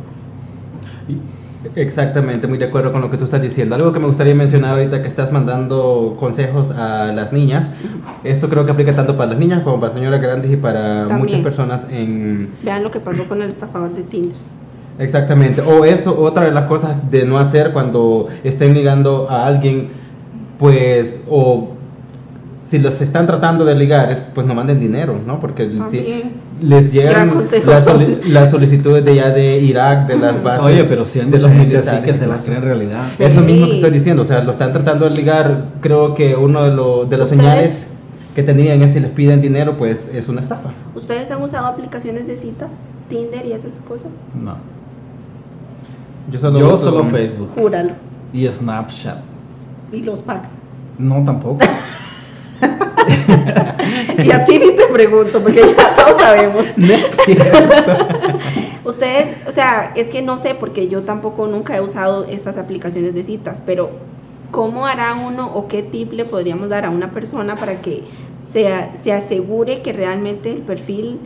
Exactamente, muy de acuerdo con lo que tú estás diciendo. Algo que me gustaría mencionar ahorita que estás mandando consejos a las niñas, esto creo que aplica tanto para las niñas como para señoras grandes y para También. muchas personas en... Vean lo que pasó con el estafador de Tinder. Exactamente, o eso, otra de las cosas de no hacer cuando estén ligando a alguien, pues, o si los están tratando de ligar, es, pues no manden dinero, ¿no? Porque si les llegan las, soli- las solicitudes de ya de Irak, de las bases. Oye, pero si de los gente así militares, que se la ¿no? cree en realidad. Sí. Es lo mismo que estoy diciendo, o sea, lo están tratando de ligar. Creo que uno de, lo- de las señales que tendrían es si les piden dinero, pues es una estafa. ¿Ustedes han usado aplicaciones de citas? Tinder y esas cosas. No. Yo solo, Yo uso- solo Facebook Júralo. y Snapchat. y los packs. No, tampoco. [laughs] y a ti ni te pregunto, porque ya todos sabemos. No es cierto. Ustedes, o sea, es que no sé, porque yo tampoco nunca he usado estas aplicaciones de citas, pero ¿cómo hará uno o qué tip le podríamos dar a una persona para que se, se asegure que realmente el perfil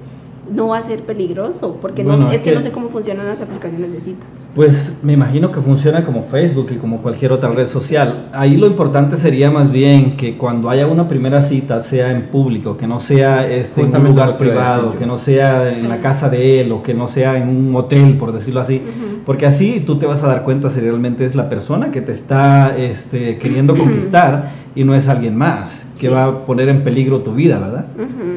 no va a ser peligroso? Porque no, es es que, que- no sé cómo funcionan las aplicaciones de citas. Pues me imagino que funciona como Facebook y como cualquier otra red social. Ahí lo importante sería más bien que cuando haya una primera cita sea en público, que no sea este, en un lugar privado, que no sea en Sí. la casa de él o que no sea en un hotel, por decirlo así. Porque así tú te vas a dar cuenta si realmente es la persona que te está este, queriendo [clears throat] conquistar y no es alguien más que Sí. va a poner en peligro tu vida, ¿verdad?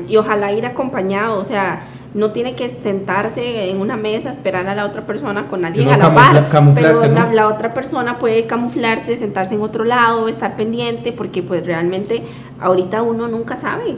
Y ojalá ir acompañado, o sea, no tiene que sentarse en una mesa, esperar a la otra persona con alguien a la par, pero la, ¿no? la otra persona puede camuflarse, sentarse en otro lado, estar pendiente, porque pues realmente ahorita uno nunca sabe.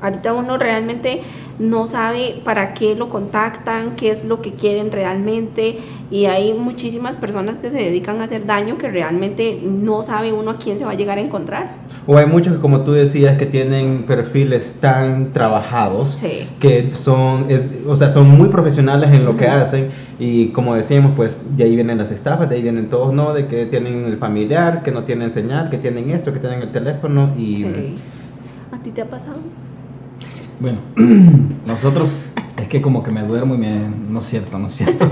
Ahorita uno realmente no sabe para qué lo contactan, qué es lo que quieren realmente y hay muchísimas personas que se dedican a hacer daño que realmente no sabe uno a quién se va a llegar a encontrar. O hay muchos que, como tú decías, que tienen perfiles tan trabajados Sí. que son, es- o sea, son muy profesionales en lo que Ujú. hacen y como decíamos, pues de ahí vienen las estafas, de ahí vienen todos, ¿no? De que tienen el familiar, que no tienen señal, que tienen esto, que tienen el teléfono y... Sí. ¿A ti te ha pasado? Bueno, [clears throat] nosotros es que como que me duermo y me no es cierto, no es cierto.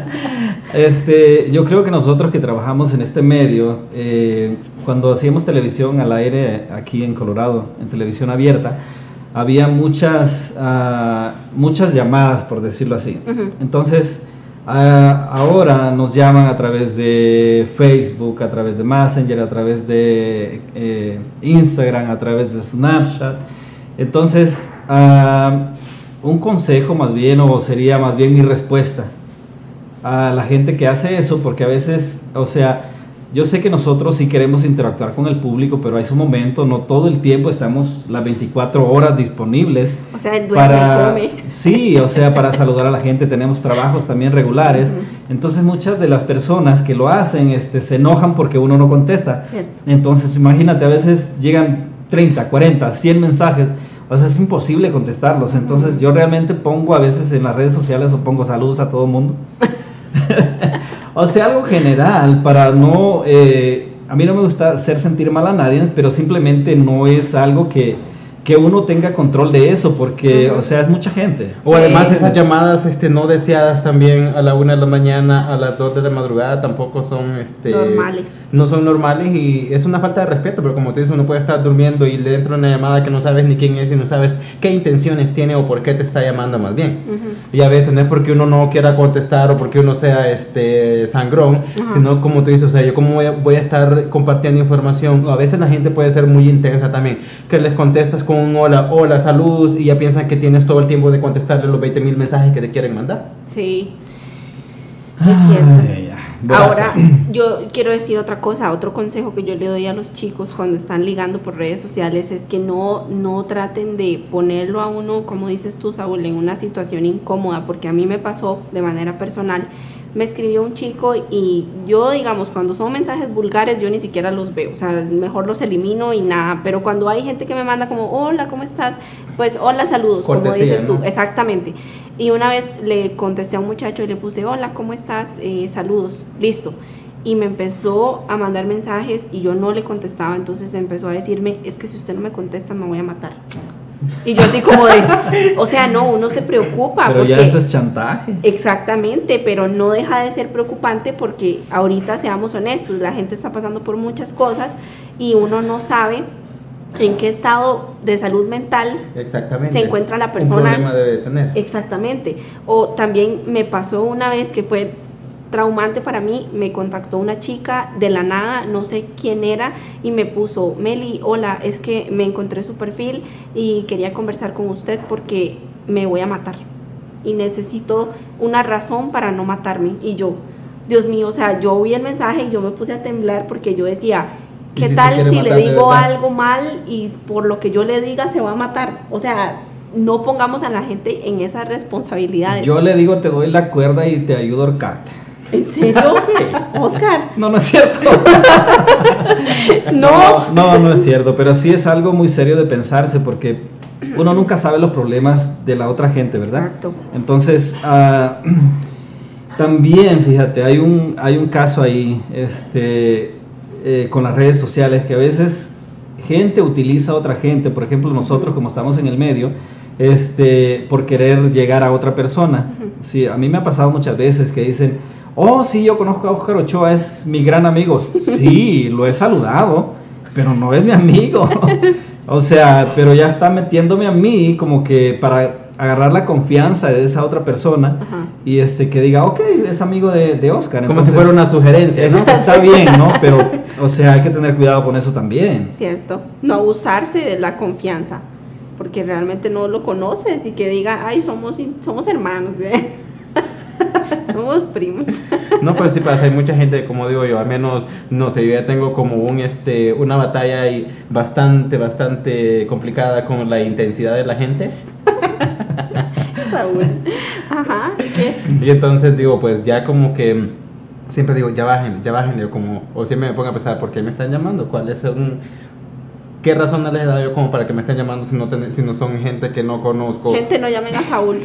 [laughs] este, yo creo que nosotros que trabajamos en este medio, eh, cuando hacíamos televisión al aire aquí en Colorado, en televisión abierta, había muchas ah, muchas llamadas, por decirlo así. Entonces, ah, ahora nos llaman a través de Facebook, a través de Messenger, a través de eh, Instagram, a través de Snapchat. Entonces, ah, un consejo más bien, o sería más bien mi respuesta a la gente que hace eso, porque a veces, o sea, yo sé que nosotros sí queremos interactuar con el público, pero hay su momento, no todo el tiempo estamos las 24 horas disponibles O sea, el para come. sí, o sea, para saludar a la gente tenemos trabajos también regulares. Entonces muchas de las personas que lo hacen este, se enojan porque uno no contesta. Cierto. Entonces imagínate, a veces llegan 30, 40, 100 mensajes. O sea, es imposible contestarlos. Entonces yo realmente pongo a veces en las redes sociales o pongo saludos a todo el mundo. [laughs] o sea, algo general para no... eh, a mí no me gusta hacer sentir mal a nadie, pero simplemente no es algo que, que uno tenga control de eso, porque, o sea, es mucha gente. O Sí. además esas llamadas este, no deseadas también a la una de la mañana, a las 2 de la madrugada, tampoco son este, Normales. No son normales y es una falta de respeto, pero como tú dices, uno puede estar durmiendo y le entra una llamada que no sabes ni quién es y no sabes qué intenciones tiene o por qué te está llamando más bien. Ujú. Y a veces no es porque uno no quiera contestar o porque uno sea este sangrón, Ajá. sino como tú dices, o sea, yo como voy a, voy a estar compartiendo información, o a veces la gente puede ser muy intensa también, que les contestas con un hola, hola, saludos, y ya piensan que tienes todo el tiempo de contestarle los 20 mil mensajes que te quieren mandar. Sí. Es cierto. Ay. Ahora, yo quiero decir otra cosa, otro consejo que yo le doy a los chicos cuando están ligando por redes sociales es que no, no traten de ponerlo a uno, como dices tú, Saúl, en una situación incómoda, porque a mí me pasó de manera personal. Me escribió un chico y yo, digamos, cuando son mensajes vulgares, yo ni siquiera los veo, o sea, mejor los elimino y nada, pero cuando hay gente que me manda como, hola, ¿cómo estás? Pues, hola, saludos, como dices tú, ¿no? Exactamente. Y una vez le contesté a un muchacho y le puse, hola, ¿cómo estás? Eh, saludos, listo. Y me empezó a mandar mensajes y yo no le contestaba, entonces empezó a decirme, es que si usted no me contesta me voy a matar. Y yo así como de, o sea, no, uno se preocupa. Pero porque, ya eso es chantaje. Exactamente, pero no deja de ser preocupante porque ahorita seamos honestos, la gente está pasando por muchas cosas y uno no sabe en qué estado de salud mental Exactamente. se encuentra la Un persona. problema debe de tener. Exactamente. O también me pasó una vez que fue traumante para mí, me contactó una chica de la nada, no sé quién era, y me puso, Meli, hola, es que me encontré su perfil y quería conversar con usted porque me voy a matar. Y necesito una razón para no matarme. Y yo, Dios mío, o sea, yo vi el mensaje y yo me puse a temblar porque yo decía, ¿Y ¿qué si tal si le matar digo algo mal y por lo que yo le diga se va a matar? O sea, no pongamos a la gente en esas responsabilidades. Yo le digo, te doy la cuerda y te ayudo a ahorcarte. ¿En serio? Oscar. No, no es cierto. no. no. No, es cierto, pero sí es algo muy serio de pensarse porque uno nunca sabe los problemas de la otra gente, ¿verdad? Exacto. Entonces, ah, [clears throat] también, fíjate, hay un, hay un caso ahí este, eh, con las redes sociales que a veces gente utiliza a otra gente, por ejemplo nosotros como estamos en el medio, este, por querer llegar a otra persona. Sí, a mí me ha pasado muchas veces que dicen, oh, sí, yo conozco a Oscar Ochoa, es mi gran amigo. Sí, [laughs] lo he saludado, pero no es mi amigo. o sea, pero ya está metiéndome a mí como que para agarrar la confianza de esa otra persona y este que diga, ok, es amigo de, de Oscar. Como si fuera una sugerencia, ¿no? [laughs] Está bien, ¿no? Pero, o sea, hay que tener cuidado con eso también. Cierto. No abusarse de la confianza, porque realmente no lo conoces y que diga, ay, somos, somos hermanos. [laughs] ¿eh? [laughs] Somos primos. [laughs] No, pero sí pasa, hay mucha gente, como digo yo, al menos, no sé, yo ya tengo como un, este, una batalla ahí bastante, bastante complicada con la intensidad de la gente. [laughs] Ajá, ¿y qué? Y entonces digo, pues ya como que siempre digo, ya bajen, ya bajen, yo como, o siempre me pongo a pensar, ¿por qué me están llamando? ¿Cuál es un, qué razón les he dado yo como para que me estén llamando si no, si no son gente que no conozco? Gente, no llamen a Saúl.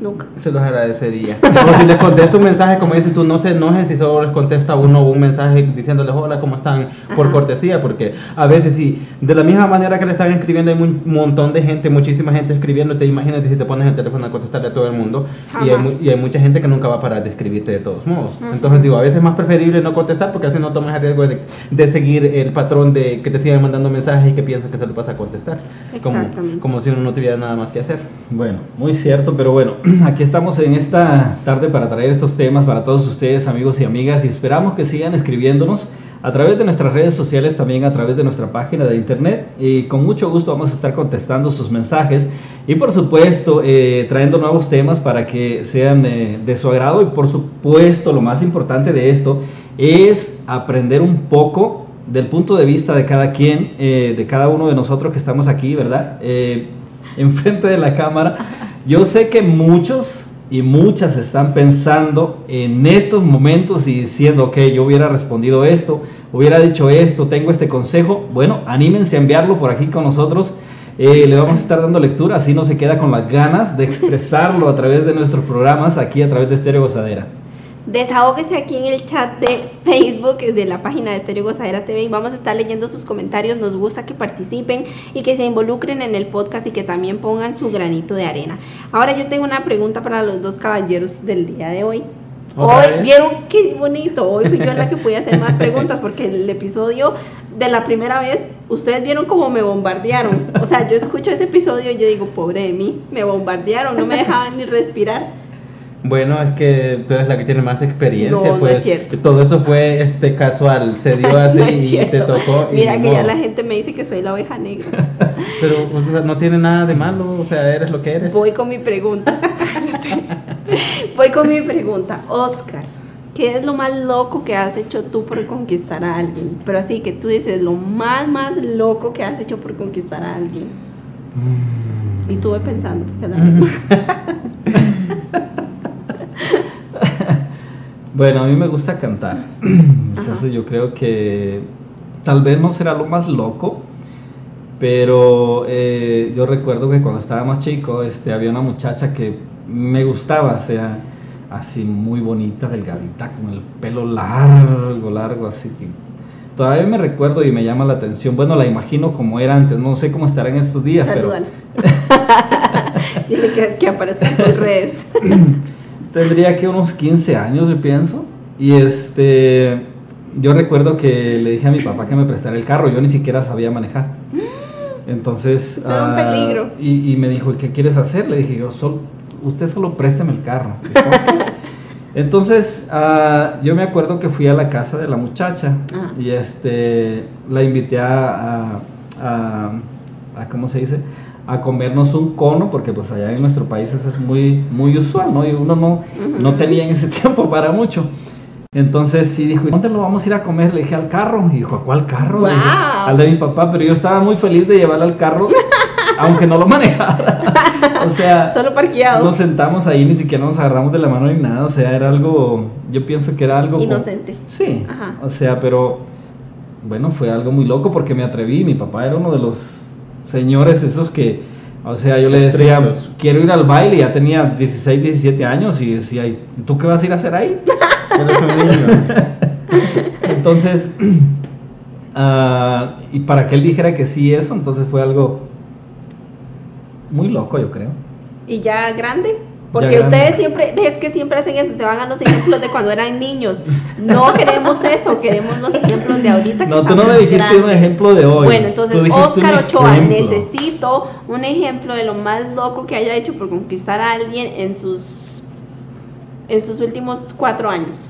Nunca. Se los agradecería. o si les contesto un mensaje, como dices tú, no se enojen si solo les contesta uno un mensaje diciéndoles hola, ¿cómo están? Por cortesía, porque a veces si de la misma manera que le están escribiendo hay un montón de gente, muchísima gente escribiendo, te imaginas si te pones el teléfono a contestarle a todo el mundo y hay, y hay, mucha gente que nunca va a parar de escribirte de todos modos. Entonces digo, a veces es más preferible no contestar porque así no tomas el riesgo de, de, seguir el patrón de que te sigan mandando mensajes y que piensas que se lo vas a contestar. Como, como si uno no tuviera nada más que hacer. Bueno, muy cierto, pero bueno. [clears throat] aquí estamos en esta tarde para traer estos temas para todos ustedes, amigos y amigas, y esperamos que sigan escribiéndonos a través de nuestras redes sociales, también a través de nuestra página de internet. Y con mucho gusto vamos a estar contestando sus mensajes y por supuesto eh, trayendo nuevos temas para que sean eh, de su agrado. Y por supuesto, lo más importante de esto es aprender un poco del punto de vista de cada quien, eh, de cada uno de nosotros que estamos aquí, ¿verdad? [laughs] enfrente de la cámara yo sé que muchos y muchas están pensando en estos momentos y diciendo, ok, yo hubiera respondido esto, hubiera dicho esto, tengo este consejo. Bueno, anímense a enviarlo por aquí con nosotros. Eh, le vamos a estar dando lectura, así no se queda con las ganas de [laughs] expresarlo a través de nuestros programas, aquí a través de Estéreo Gozadera desahógese aquí en el chat de Facebook de la página de Estéreo Gozadera TV y vamos a estar leyendo sus comentarios. Nos gusta que participen y que se involucren en el podcast y que también pongan su granito de arena. Ahora yo tengo una pregunta para los dos caballeros del día de hoy. Hoy vieron qué bonito. Hoy fui yo la que pude hacer más preguntas porque el episodio de la primera vez, ustedes vieron cómo me bombardearon. O sea, yo escucho ese episodio y yo digo, pobre de mí, me bombardearon, no me dejaban ni respirar. Bueno, es que tú eres la que tiene más experiencia. No, no es pues. cierto. Todo eso fue este casual, se dio [laughs] así y te tocó. Mira que ya la gente me dice que soy la oveja negra. [laughs] Pero no tiene nada de malo, o sea, eres lo que eres. Voy con mi pregunta. [laughs] Voy con mi pregunta. Oscar, ¿qué es lo más loco que has hecho tú por conquistar a alguien? Pero así que tú dices, lo más, más loco que has hecho por conquistar a alguien. Mm. Y tuve pensando, porque Bueno, a mí me gusta cantar. [clears throat] Entonces yo creo que tal vez no será lo más loco, pero eh, yo recuerdo que cuando estaba más chico este, había una muchacha que me gustaba, o sea, así muy bonita, delgadita, con el pelo largo, largo, así todavía me recuerdo y me llama la atención. Bueno, la imagino como era antes, no sé cómo estará en estos días, pero... [laughs] Dile que, que aparezca en tus redes. [clears throat] tendría que unos 15 años, yo pienso. Y este, yo recuerdo que le dije a mi papá que me prestara el carro, yo ni siquiera sabía manejar. [gasps] Entonces, Eso era un ah, peligro. Y, me dijo, ¿qué quieres hacer? Le dije, yo, usted solo présteme el carro. [laughs] Entonces, uh, yo me acuerdo que fui a la casa de la muchacha ah. y este, la invité a, a, a, ¿cómo se dice? A comernos un cono, porque pues allá en nuestro país eso es muy, muy usual, ¿no? Y uno no, no tenía en ese [laughs] tiempo para mucho. Entonces sí dijo, ¿dónde lo vamos a ir a comer? Le dije al carro. Y dijo, ¿a cuál carro? al de mi papá, pero yo estaba muy feliz de llevarle al carro, [laughs] aunque no lo manejara. [laughs] o sea, Solo parqueado. nos sentamos ahí, ni siquiera nos agarramos de la mano ni nada, o sea, era algo, yo pienso que era algo... Inocente. Sí, Ajá. o sea, pero bueno, fue algo muy loco porque me atreví, mi papá era uno de los señores esos que, o sea, yo le decía, quiero ir al baile, ya tenía 16, 17 años y decía, "¿Y ¿tú qué vas a ir a hacer ahí? [laughs] [laughs] Entonces, [clears throat] ah, y para que él dijera que sí eso, entonces fue algo muy loco, yo creo. Y ya grande. Porque ustedes siempre, ves que siempre hacen eso, se van a los ejemplos de cuando eran niños. No queremos eso, queremos los ejemplos de ahorita que No, tú no me dijiste un ejemplo de hoy. Bueno, entonces Oscar Ochoa, ejemplo. necesito un ejemplo de lo más loco que haya hecho por conquistar a alguien en sus en sus últimos cuatro años.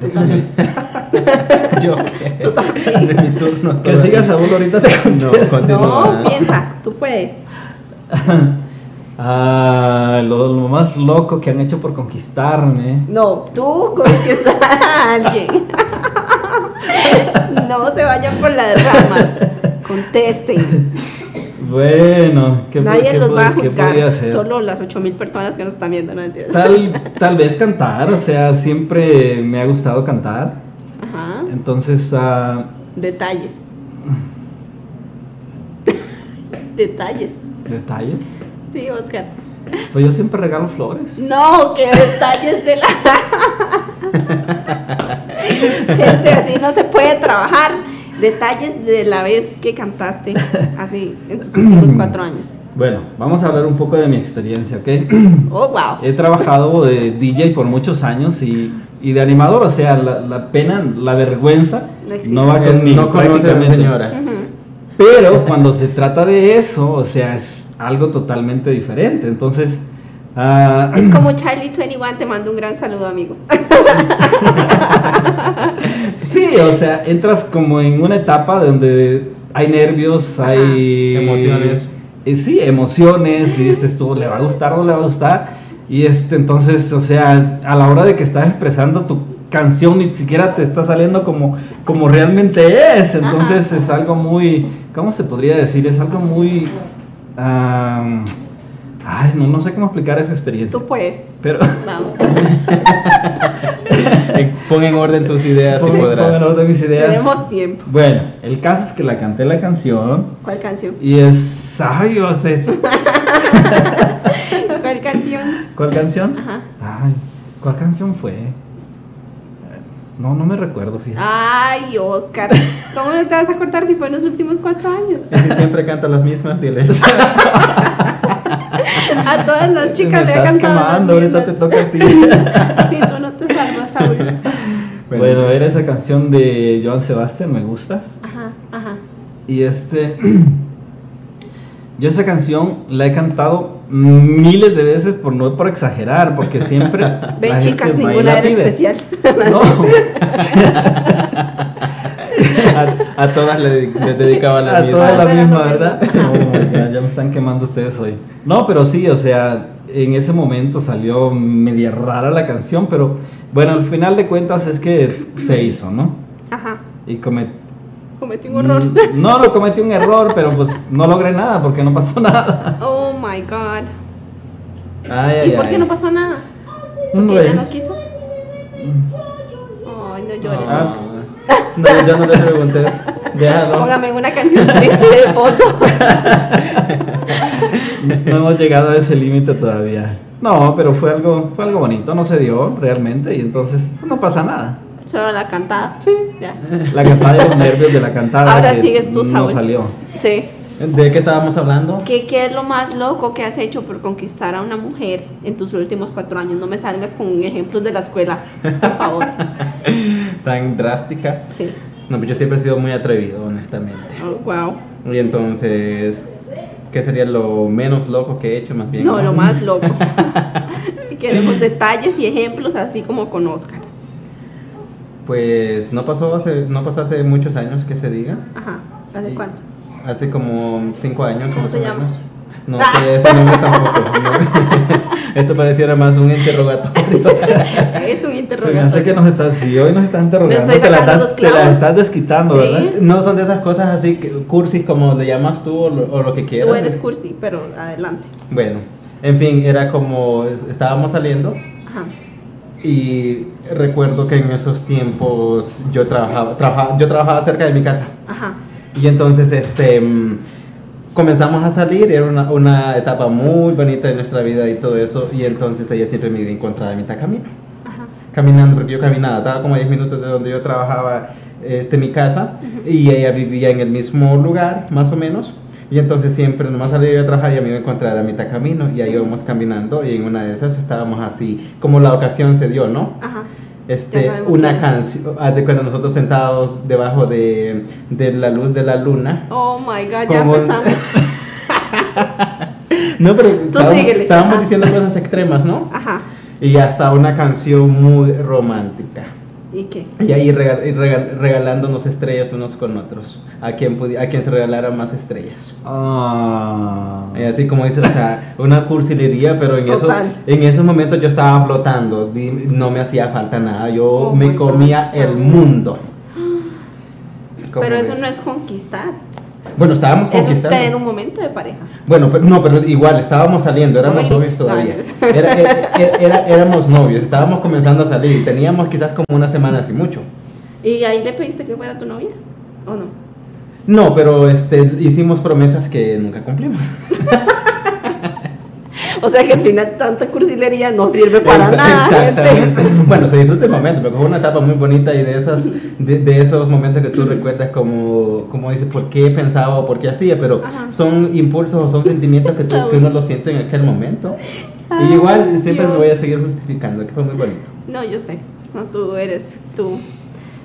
Tú también. [laughs] Yo qué. Tú también. De [laughs] mi turno. Que sigas Saúl ahorita te No, contesto. continúa. No, piensa, tú puedes. [laughs] Ah, lo, lo más loco que han hecho por conquistarme. No, tú conquistar a alguien. [laughs] No se vayan por las ramas. Contesten. Bueno, ¿qué, Nadie qué los va a juzgar. Solo las 8000 personas que nos están viendo, no entiendes. Tal, [laughs] tal vez cantar, o sea, siempre me ha gustado cantar. Ajá. Entonces, ah, Detalles. Detalles. Detalles. Sí, Oscar. Pues yo siempre regalo flores. No, que detalles de la. [laughs] Gente, así no se puede trabajar. Detalles de la vez que cantaste, así, en tus últimos [clears throat] cuatro años. Bueno, vamos a hablar un poco de mi experiencia, ¿ok? [clears throat] Oh, wow. He trabajado de [laughs] DJ por muchos años y, y de animador, o sea, la, la pena, la vergüenza No va conmigo. no conoce a la señora. Ujú. Pero cuando se trata de eso, o sea, es algo totalmente diferente. Entonces, ah, Es como Charlie 21, te mando un gran saludo, amigo. [laughs] sí, o sea, entras como en una etapa donde hay nervios, hay Emociones. Eh, sí, emociones, y dices tú, ¿le va a gustar o no le va a gustar? Y este, entonces, o sea, a la hora de que estás expresando tu canción, ni siquiera te está saliendo como, como realmente es. Entonces es algo muy, ¿cómo se podría decir? Es algo muy... ay, no, no sé cómo explicar esa experiencia. Tú puedes. Pero... Vamos. [laughs] Eh, Pon en orden tus ideas Pon- podrás. pon en orden mis ideas. Tenemos tiempo. Bueno, el caso es que la canté la canción ¿Cuál canción? y es... Es- [laughs] ¿Cuál canción? ¿Cuál canción? Ajá. Ay, ¿cuál canción fue? No, no me recuerdo, fíjate. Ay, Oscar. ¿Cómo no te vas a cortar si fue en los últimos cuatro años? Y si siempre canta las mismas, dile. [laughs] A todas las chicas Me le he estás cantado las quemando, ahorita te toca a ti. [laughs] Sí, tú no te salvas, Saúl. bueno, era esa canción de Joan Sebastián, Me Gustas. Ajá, ajá. Y este. Yo esa canción la he cantado miles de veces, por no por exagerar, porque siempre. [laughs] Ven, la chicas, gente ninguna era pide. especial. [laughs] No, [laughs] a, a todas le, le dedicaba la a misma. todas la Todas eran misma. ¿verdad? Oh ya me están quemando ustedes hoy. No, pero sí, o sea, en ese momento salió media rara la canción, pero bueno, al final de cuentas es que se hizo, ¿no? Ajá. Y cometí. Cometí un horror. No, no cometí un error, pero pues no logré nada porque no pasó [laughs] nada. Oh my god. Ay, ¿Y ay, por qué no pasó nada? ¿Porque Bueno. ella no quiso? Ay, no llores. No, Oscar. no, yo no le pregunté. Déjalo. Póngame una canción triste de fondo. [laughs] No hemos llegado a ese límite todavía. No, pero fue algo, fue algo bonito, no se dio realmente y entonces pues, no pasa nada. Solo la cantada. Sí. Ya. La cantada de los nervios de la cantada. Ahora sigues tú, No Saúl. salió. Sí. ¿De qué estábamos hablando? ¿Qué, ¿Qué es lo más loco que has hecho por conquistar a una mujer en tus últimos cuatro años? No me salgas con ejemplos de la escuela, por favor. [laughs] Tan drástica. Sí. No, pues yo siempre he sido muy atrevido, honestamente. Oh, wow. Y entonces, ¿qué sería lo menos loco que he hecho más bien? No, lo [laughs] más loco. [laughs] Queremos detalles y ejemplos así como con Oscar. Pues no pasó hace, no pasó hace muchos años que se diga. Ajá. ¿Hace cuánto? Hace como cinco años ¿Cómo se llama? menos. No sé ese nombre tampoco. [laughs] Esto pareciera más un interrogatorio. [laughs] Es un Se me interrogatorio. hace que nos estás, si hoy nos estás interrogando, estoy te la, estás, te la estás desquitando, Sí. ¿verdad? No son de esas cosas así, que, cursis como le llamas tú o lo, o lo que quieras. Tú eres cursi, pero adelante. Bueno, en fin, era como es- estábamos saliendo Ajá. Y recuerdo que en esos tiempos yo trabajaba, trabajaba yo trabajaba cerca de mi casa. Ajá. Y entonces este mm, comenzamos a salir, era una, una etapa muy bonita de nuestra vida y todo eso, y entonces ella siempre me iba a encontrar a mitad camino. Ajá. Caminando, porque yo caminaba, estaba como a 10 minutos de donde yo trabajaba, este, mi casa, y ella vivía en el mismo lugar, más o menos. Y entonces siempre, nomás salía yo a trabajar y a mí me encontraba a mitad camino, y ahí íbamos caminando, y en una de esas estábamos así, como la ocasión se dio, ¿no? Ajá. este, una canción, de cuenta nosotros sentados debajo de, de la luz de la luna. Oh my god, ya empezamos. [laughs] No, pero estábamos, estábamos diciendo cosas extremas, ¿no? Ajá. Y hasta una canción muy romántica. ¿Y qué? Y ahí regal- regal- regalándonos estrellas unos con otros. A quien, pudi- a quien se regalara más estrellas. Ah. Y así como dices, o sea, una cursilería, pero en, eso, en esos momentos yo estaba flotando. No me hacía falta nada. Yo Oh me God, comía el mundo. ¿Cómo Pero eso ves? no es conquistar. Bueno, estábamos Eso es conquistando. tener un momento de pareja. Bueno, pero, no, pero igual, estábamos saliendo, éramos novios todavía. Era- era- era- era- éramos novios, estábamos comenzando a salir, teníamos quizás como una semana así mucho. ¿Y ahí le pediste que fuera tu novia? ¿O no? No, pero este, hicimos promesas que nunca cumplimos. [laughs] O sea que al final tanta cursilería no sirve para nada, Exactamente. gente. [laughs] Bueno, se disfruta el momento, porque fue una etapa muy bonita y de, esas, de, de esos momentos que tú recuerdas como, como dices, por qué pensaba o por qué hacía, pero Ajá. son impulsos o son [laughs] sentimientos que, tú- que uno lo siente en aquel momento. Ay, y igual siempre me voy a seguir justificando, que fue muy bonito. No, yo sé. No, tú eres tú.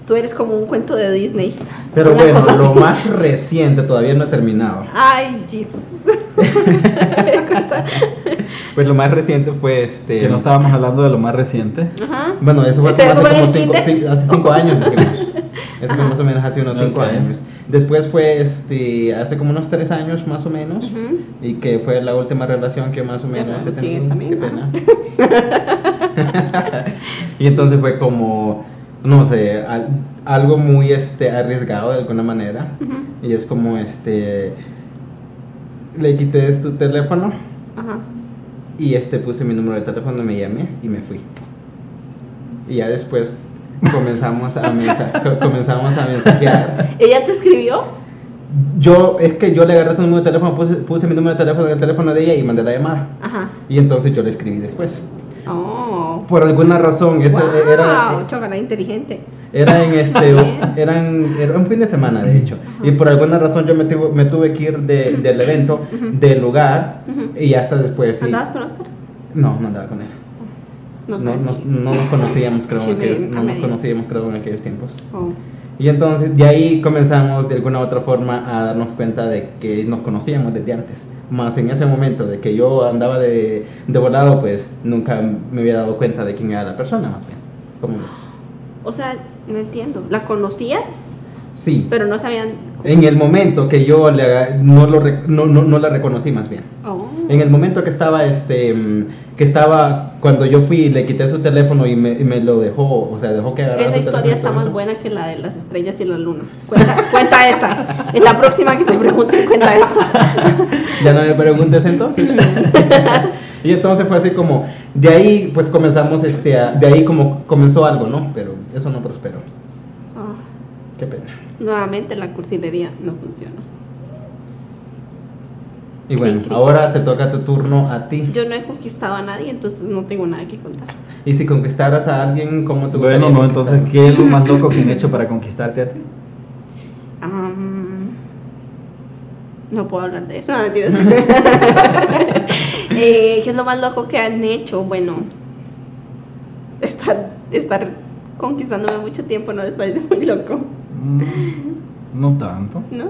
Tú eres como un cuento de Disney. Pero bueno, lo más reciente todavía no he terminado. Ay, Jesus. [laughs] Pues lo más reciente fue este. Que no estábamos hablando de lo más reciente. Ajá. Bueno, eso fue ¿Ese- hace como cinco, sí, hace cinco años. dijimos. [laughs] Eso fue más o menos hace unos cinco Ok. años. Después fue este, hace como unos tres años más o menos. Ujú. Y que fue la última relación que más o Ya menos es tenido. también, Qué pena. [laughs] y entonces fue como, no sé, al- algo muy este, arriesgado de alguna manera. Ujú. Y es como este. Le quité su teléfono Ajá. y este puse mi número de teléfono, me llamé y me fui. Y ya después comenzamos a, mensa- [laughs] co- comenzamos a mensajear. ¿Ella te escribió? Yo, es que yo le agarré su número de teléfono, puse, puse mi número de teléfono en el teléfono de ella y mandé la llamada. Ajá. Y entonces yo le escribí después. Oh. Por alguna razón, ese wow, era, inteligente. era en [laughs] este, eran, era un fin de semana de hecho. Y por alguna razón yo me, tuve- me tuve que ir de- del evento, del lugar, y hasta después sí. ¿Andabas con Oscar? No, no andaba con él. No No, no, nos conocíamos, creo, en aquel- no nos conocíamos, creo, en aquellos tiempos. Oh. Y entonces de ahí comenzamos de alguna u otra forma a darnos cuenta de que nos conocíamos desde antes. Más en ese momento de que yo andaba de, de volado, pues nunca me había dado cuenta de quién era la persona, más bien. ¿Cómo ves? O sea, no entiendo. ¿La conocías? Sí. Pero no sabían. cómo- En el momento que yo le no, lo no, no, no la reconocí, más bien. Oh. En el momento que estaba, este, mm, que estaba, cuando yo fui, le quité su teléfono y me, y me lo dejó, o sea, dejó que agarrara Esa historia está más buena que la de las estrellas y la luna. Cuenta, [laughs] cuenta esta. En la próxima que te pregunten, cuenta eso. [laughs] Ya no me preguntes entonces. [laughs] y entonces fue así como, de ahí pues comenzamos, este, a- de ahí como comenzó algo, ¿no? Pero eso no prosperó. Ah, Qué pena. Nuevamente la cursilería no funciona. Y bueno, ahora te toca tu turno a ti. Yo no he conquistado a nadie, entonces no tengo nada que contar. Y si conquistaras a alguien, ¿cómo te Bueno, gustaría no, conquistar? entonces, ¿qué es lo más loco que han hecho para conquistarte a ti? Am, no puedo hablar de eso. No, mentiras. [laughs] [laughs] Eh, ¿Qué es lo más loco que han hecho? Bueno, estar, estar conquistándome mucho tiempo no les parece muy loco, no tanto. ¿no?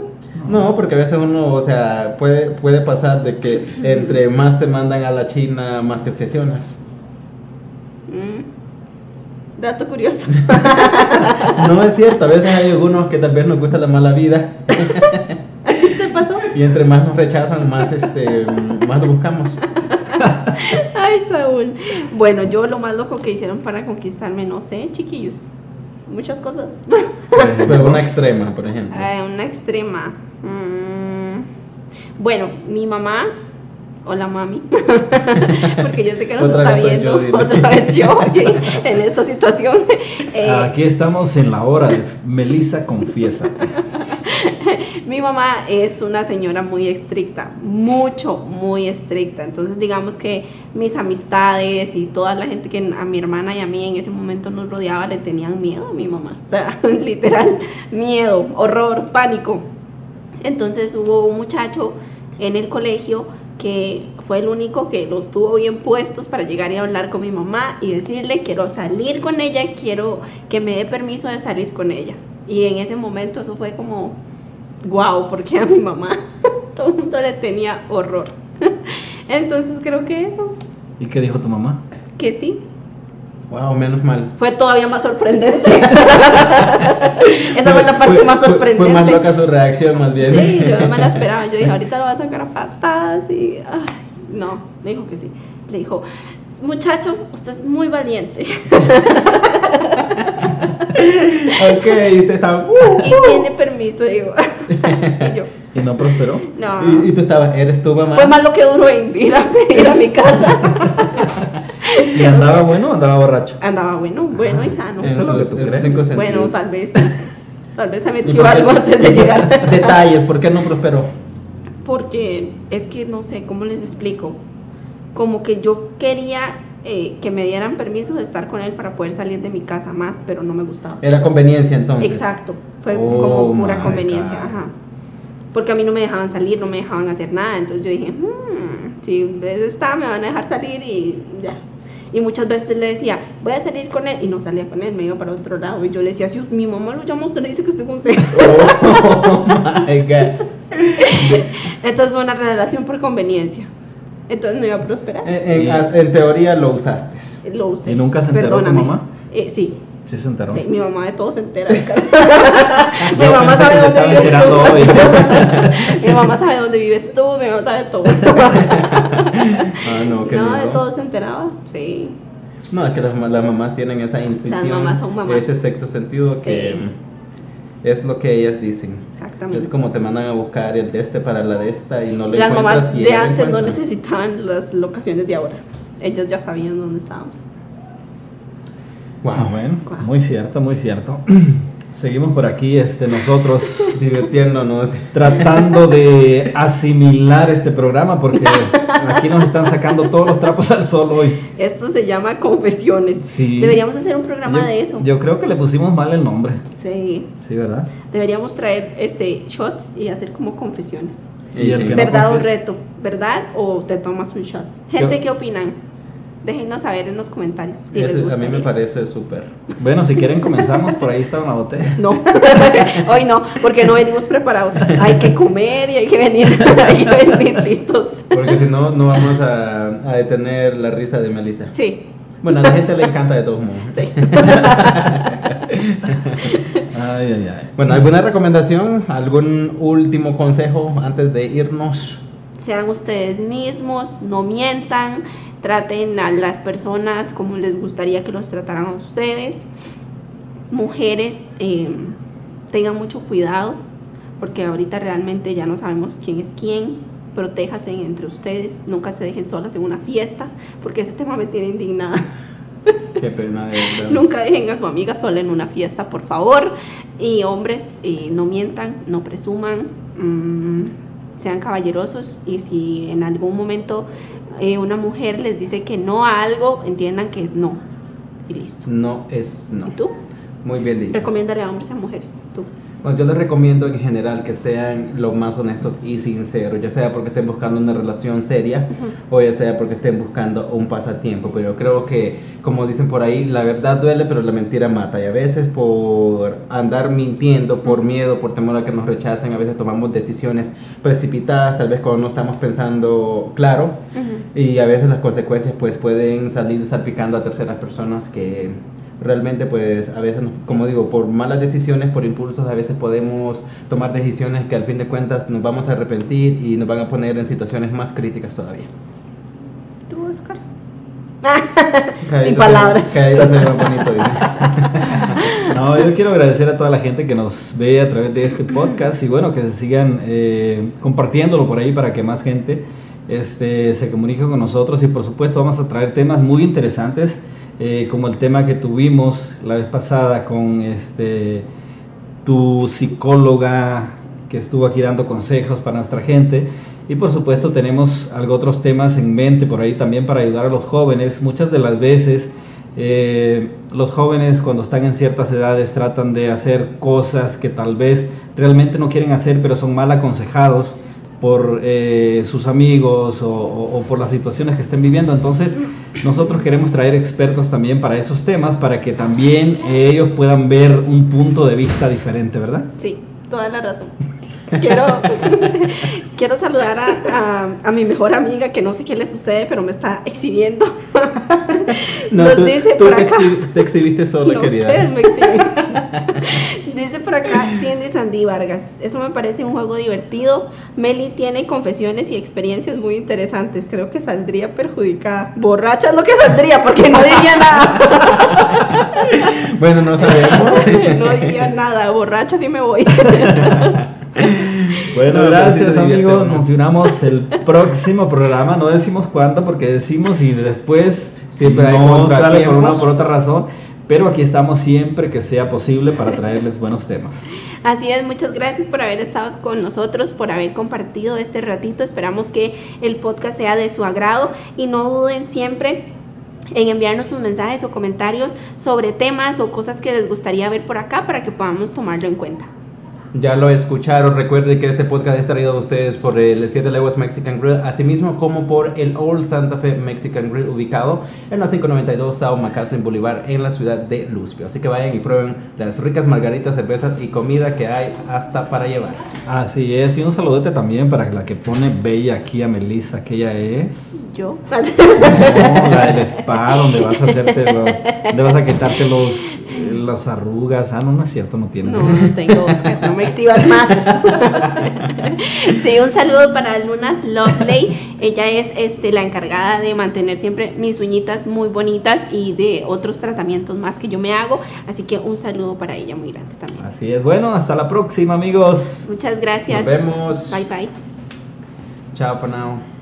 No, porque a veces uno, o sea, puede, puede pasar de que entre más te mandan a la China, más te obsesionas. Mm. Dato curioso. [laughs] No es cierto, a veces hay algunos que tal vez nos gusta la mala vida [laughs] ¿A ti te pasó? y entre más nos rechazan, más, este, más lo buscamos. [laughs] Ay, Saúl. Bueno, yo lo más loco que hicieron para conquistarme, no sé, chiquillos. Muchas cosas. Pero una extrema, por ejemplo. Eh, una extrema. Mm, bueno, mi mamá. Hola mami, [laughs] porque yo sé que nos está viendo yo, otra vez yo aquí [laughs] en esta situación. Eh, Aquí estamos en la hora de Melissa Confiesa. Mi mamá es una señora muy estricta, mucho, muy estricta. Entonces, digamos que mis amistades y toda la gente que a mi hermana y a mí en ese momento nos rodeaba le tenían miedo a mi mamá. O sea, [laughs] literal, miedo, horror, pánico. Entonces, hubo un muchacho en el colegio que fue el único que los tuvo bien puestos para llegar y hablar con mi mamá y decirle quiero salir con ella, quiero que me dé permiso de salir con ella. Y en ese momento eso fue como, wow, porque a mi mamá [laughs] todo el mundo le tenía horror. [laughs] Entonces creo que eso, ¿Y qué dijo tu mamá? que sí, Wow, menos mal. fue todavía más sorprendente. [laughs] Esa fue la parte Fue- más fue- sorprendente. Fue más loca su reacción, más bien. Sí, yo no me la [laughs] esperaba. Yo dije, ahorita lo va a sacar a patadas y. ay, no, me dijo que sí. Le dijo, muchacho, usted es muy valiente [laughs] ok, y usted estaba. "Uh". y tiene permiso. Digo. y yo, ¿Y no prosperó? no. Y, y tú estabas, ¿eres tu mamá? Fue más lo que duró en ir a pedir a mi casa. ¿Y andaba bueno o andaba borracho? Andaba bueno, bueno y sano. Eso es lo que tú crees. Bueno, tal vez. [laughs] Tal vez se ¿Y metió algo antes de [laughs] llegar. Detalles, ¿por qué no prosperó? Porque es que no sé cómo les explico. Como que yo quería eh, que me dieran permiso de estar con él para poder salir de mi casa más, pero no me gustaba. Era conveniencia entonces. Exacto, fue Oh como pura my conveniencia, God. ajá. Porque a mí no me dejaban salir, no me dejaban hacer nada, entonces yo dije, "Hmm, si de estar me van a dejar salir y ya. Y muchas veces le decía, voy a salir con él, y no salía con él, me iba para otro lado. Y yo le decía, si mi mamá lo llama, usted le dice que estoy con usted. [laughs] Oh my God. Entonces fue una relación por conveniencia. Entonces no iba a prosperar. En, en- en teoría lo usaste. Lo usé. ¿Y nunca se enteró tu Perdóname. mamá? Eh, sí, Sí se enteró. sí, mi mamá de todo se entera. [laughs] Mi Yo mamá sabe que dónde vives tú. hoy. [laughs] mi mamá sabe dónde vives tú, mi mamá sabe todo. [laughs] Ah, no, qué no, de miedo. todo se enteraba. Sí. No, es que las, las mamás tienen esa intuición, mamás son mamás. ese sexto sentido que Sí. es lo que ellas dicen. Exactamente. Es como te mandan a buscar el de este para la de esta y no lo Las mamás de antes no necesitaban las locaciones de ahora. Ellas ya sabían dónde estábamos. Wow, bueno, Guau. muy cierto, muy cierto. [clears throat] Seguimos por aquí, este, nosotros [laughs] divirtiéndonos. tratando de asimilar este programa porque [laughs] aquí nos están sacando todos los trapos al sol hoy. Esto se llama confesiones. Sí. Deberíamos hacer un programa Yo- de eso. Yo creo que le pusimos mal el nombre. Sí. Sí, ¿verdad? Deberíamos traer este shots y hacer como confesiones. Y el que no ¿Verdad o reto? ¿Verdad o te tomas un shot? Gente, Yo- ¿qué opinan? Déjenos saber en los comentarios si les Ese- a gusta. mí me parece súper. Bueno, si quieren comenzamos, por ahí está una botella. [laughs] No, [laughs] hoy no, porque no venimos preparados. Hay que comer y hay que venir, [laughs] hay que venir listos. Porque si no, no vamos a, a detener la risa de Melissa. Sí, Bueno, a la gente le encanta de todos modos. sí. Ay, ay, ay. Bueno, ¿alguna recomendación? ¿Algún último consejo antes de irnos? Sean ustedes mismos, no mientan, traten a las personas como les gustaría que los trataran a ustedes. Mujeres, eh, tengan mucho cuidado, porque ahorita realmente ya no sabemos quién es quién. Protéjase entre ustedes, nunca se dejen solas en una fiesta, porque ese tema me tiene indignada. Qué pena de. [laughs] Nunca dejen a su amiga sola en una fiesta, por favor. Y hombres, eh, no mientan, no presuman, mm, sean caballerosos. Y si en algún momento eh, una mujer les dice que no a algo, entiendan que es no. Y listo. No es no. ¿Y tú? Muy bien dicho. Recomendaré a hombres y a mujeres. Tú. Bueno, yo les recomiendo en general que sean lo más honestos y sinceros, ya sea porque estén buscando una relación seria o ya sea porque estén buscando un pasatiempo. Pero yo creo que, como dicen por ahí, la verdad duele, pero la mentira mata. Y a veces por andar mintiendo, por miedo, por temor a que nos rechacen, a veces tomamos decisiones precipitadas, tal vez cuando no estamos pensando claro. Y a veces las consecuencias pues pueden salir salpicando a terceras personas que realmente pues a veces, nos- como digo, por malas decisiones, por impulsos, a veces podemos tomar decisiones que al fin de cuentas nos vamos a arrepentir y nos van a poner en situaciones más críticas todavía. ¿Tú? Oscar? [laughs] Sin palabras. se bonito. [laughs] No, yo quiero agradecer a toda la gente que nos ve a través de este podcast y bueno, que se sigan eh, compartiéndolo por ahí para que más gente este, se comunique con nosotros y por supuesto vamos a traer temas muy interesantes eh, como el tema que tuvimos la vez pasada con este, tu psicóloga que estuvo aquí dando consejos para nuestra gente. Y por supuesto tenemos algo otros temas en mente por ahí también para ayudar a los jóvenes. Muchas de las veces eh, los jóvenes cuando están en ciertas edades tratan de hacer cosas que tal vez realmente no quieren hacer, pero son mal aconsejados por eh, sus amigos o, por las situaciones que estén viviendo. Entonces nosotros queremos traer expertos también para esos temas, para que también eh, ellos puedan ver un punto de vista diferente, ¿verdad? Sí, toda la razón. Quiero, [laughs] quiero saludar a, a- a mi mejor amiga que no sé qué le sucede, pero me está exhibiendo. Nos tú, dice tú por te, acá. te exhibiste sola, No, querida. ustedes me exhiben. Por acá [laughs] Cindy Sandy Vargas. Eso me parece un juego divertido. Meli tiene confesiones y experiencias muy interesantes. Creo que saldría perjudicada. Borracha es lo que saldría, porque no diría nada. [laughs] Bueno, no sabemos. [laughs] No diría nada. Borracha sí me voy. Bueno, No, pero sí gracias amigos. Nos unamos el próximo programa. No decimos cuándo porque decimos y después Siempre hay no sale por una o por otra razón. Pero aquí estamos siempre que sea posible para traerles buenos temas. [laughs] Así es, muchas gracias por haber estado con nosotros, por haber compartido este ratito. Esperamos que el podcast sea de su agrado y no duden siempre en enviarnos sus mensajes o comentarios sobre temas o cosas que les gustaría ver por acá para que podamos tomarlo en cuenta. Ya lo escucharon. Recuerden que este podcast es traído a ustedes por el 7 Leguas Mexican Grill, asimismo como por el Old Santa Fe Mexican Grill, ubicado en la 592 Sao Macastlin Boulevard, en la ciudad de Luspio. Así que vayan y prueben las ricas margaritas, cervezas y comida que hay hasta para llevar. Así es. Y un saludote también para la que pone bella aquí a Melissa, que ella es. Yo. No, la del spa, donde vas a hacerte los. Donde vas a quitarte los. [laughs] Las arrugas. Ah, no, no es cierto, no tiene. No, no tengo Oscar, no me exhibas más. [laughs] sí, un saludo para Lunas Lovely. Ella es este, la encargada de mantener siempre mis uñitas muy bonitas y de otros tratamientos más que yo me hago. Así que un saludo para ella muy grande también. Así es. Bueno, hasta la próxima, amigos. Muchas gracias. Nos vemos. Bye bye. Chao for now.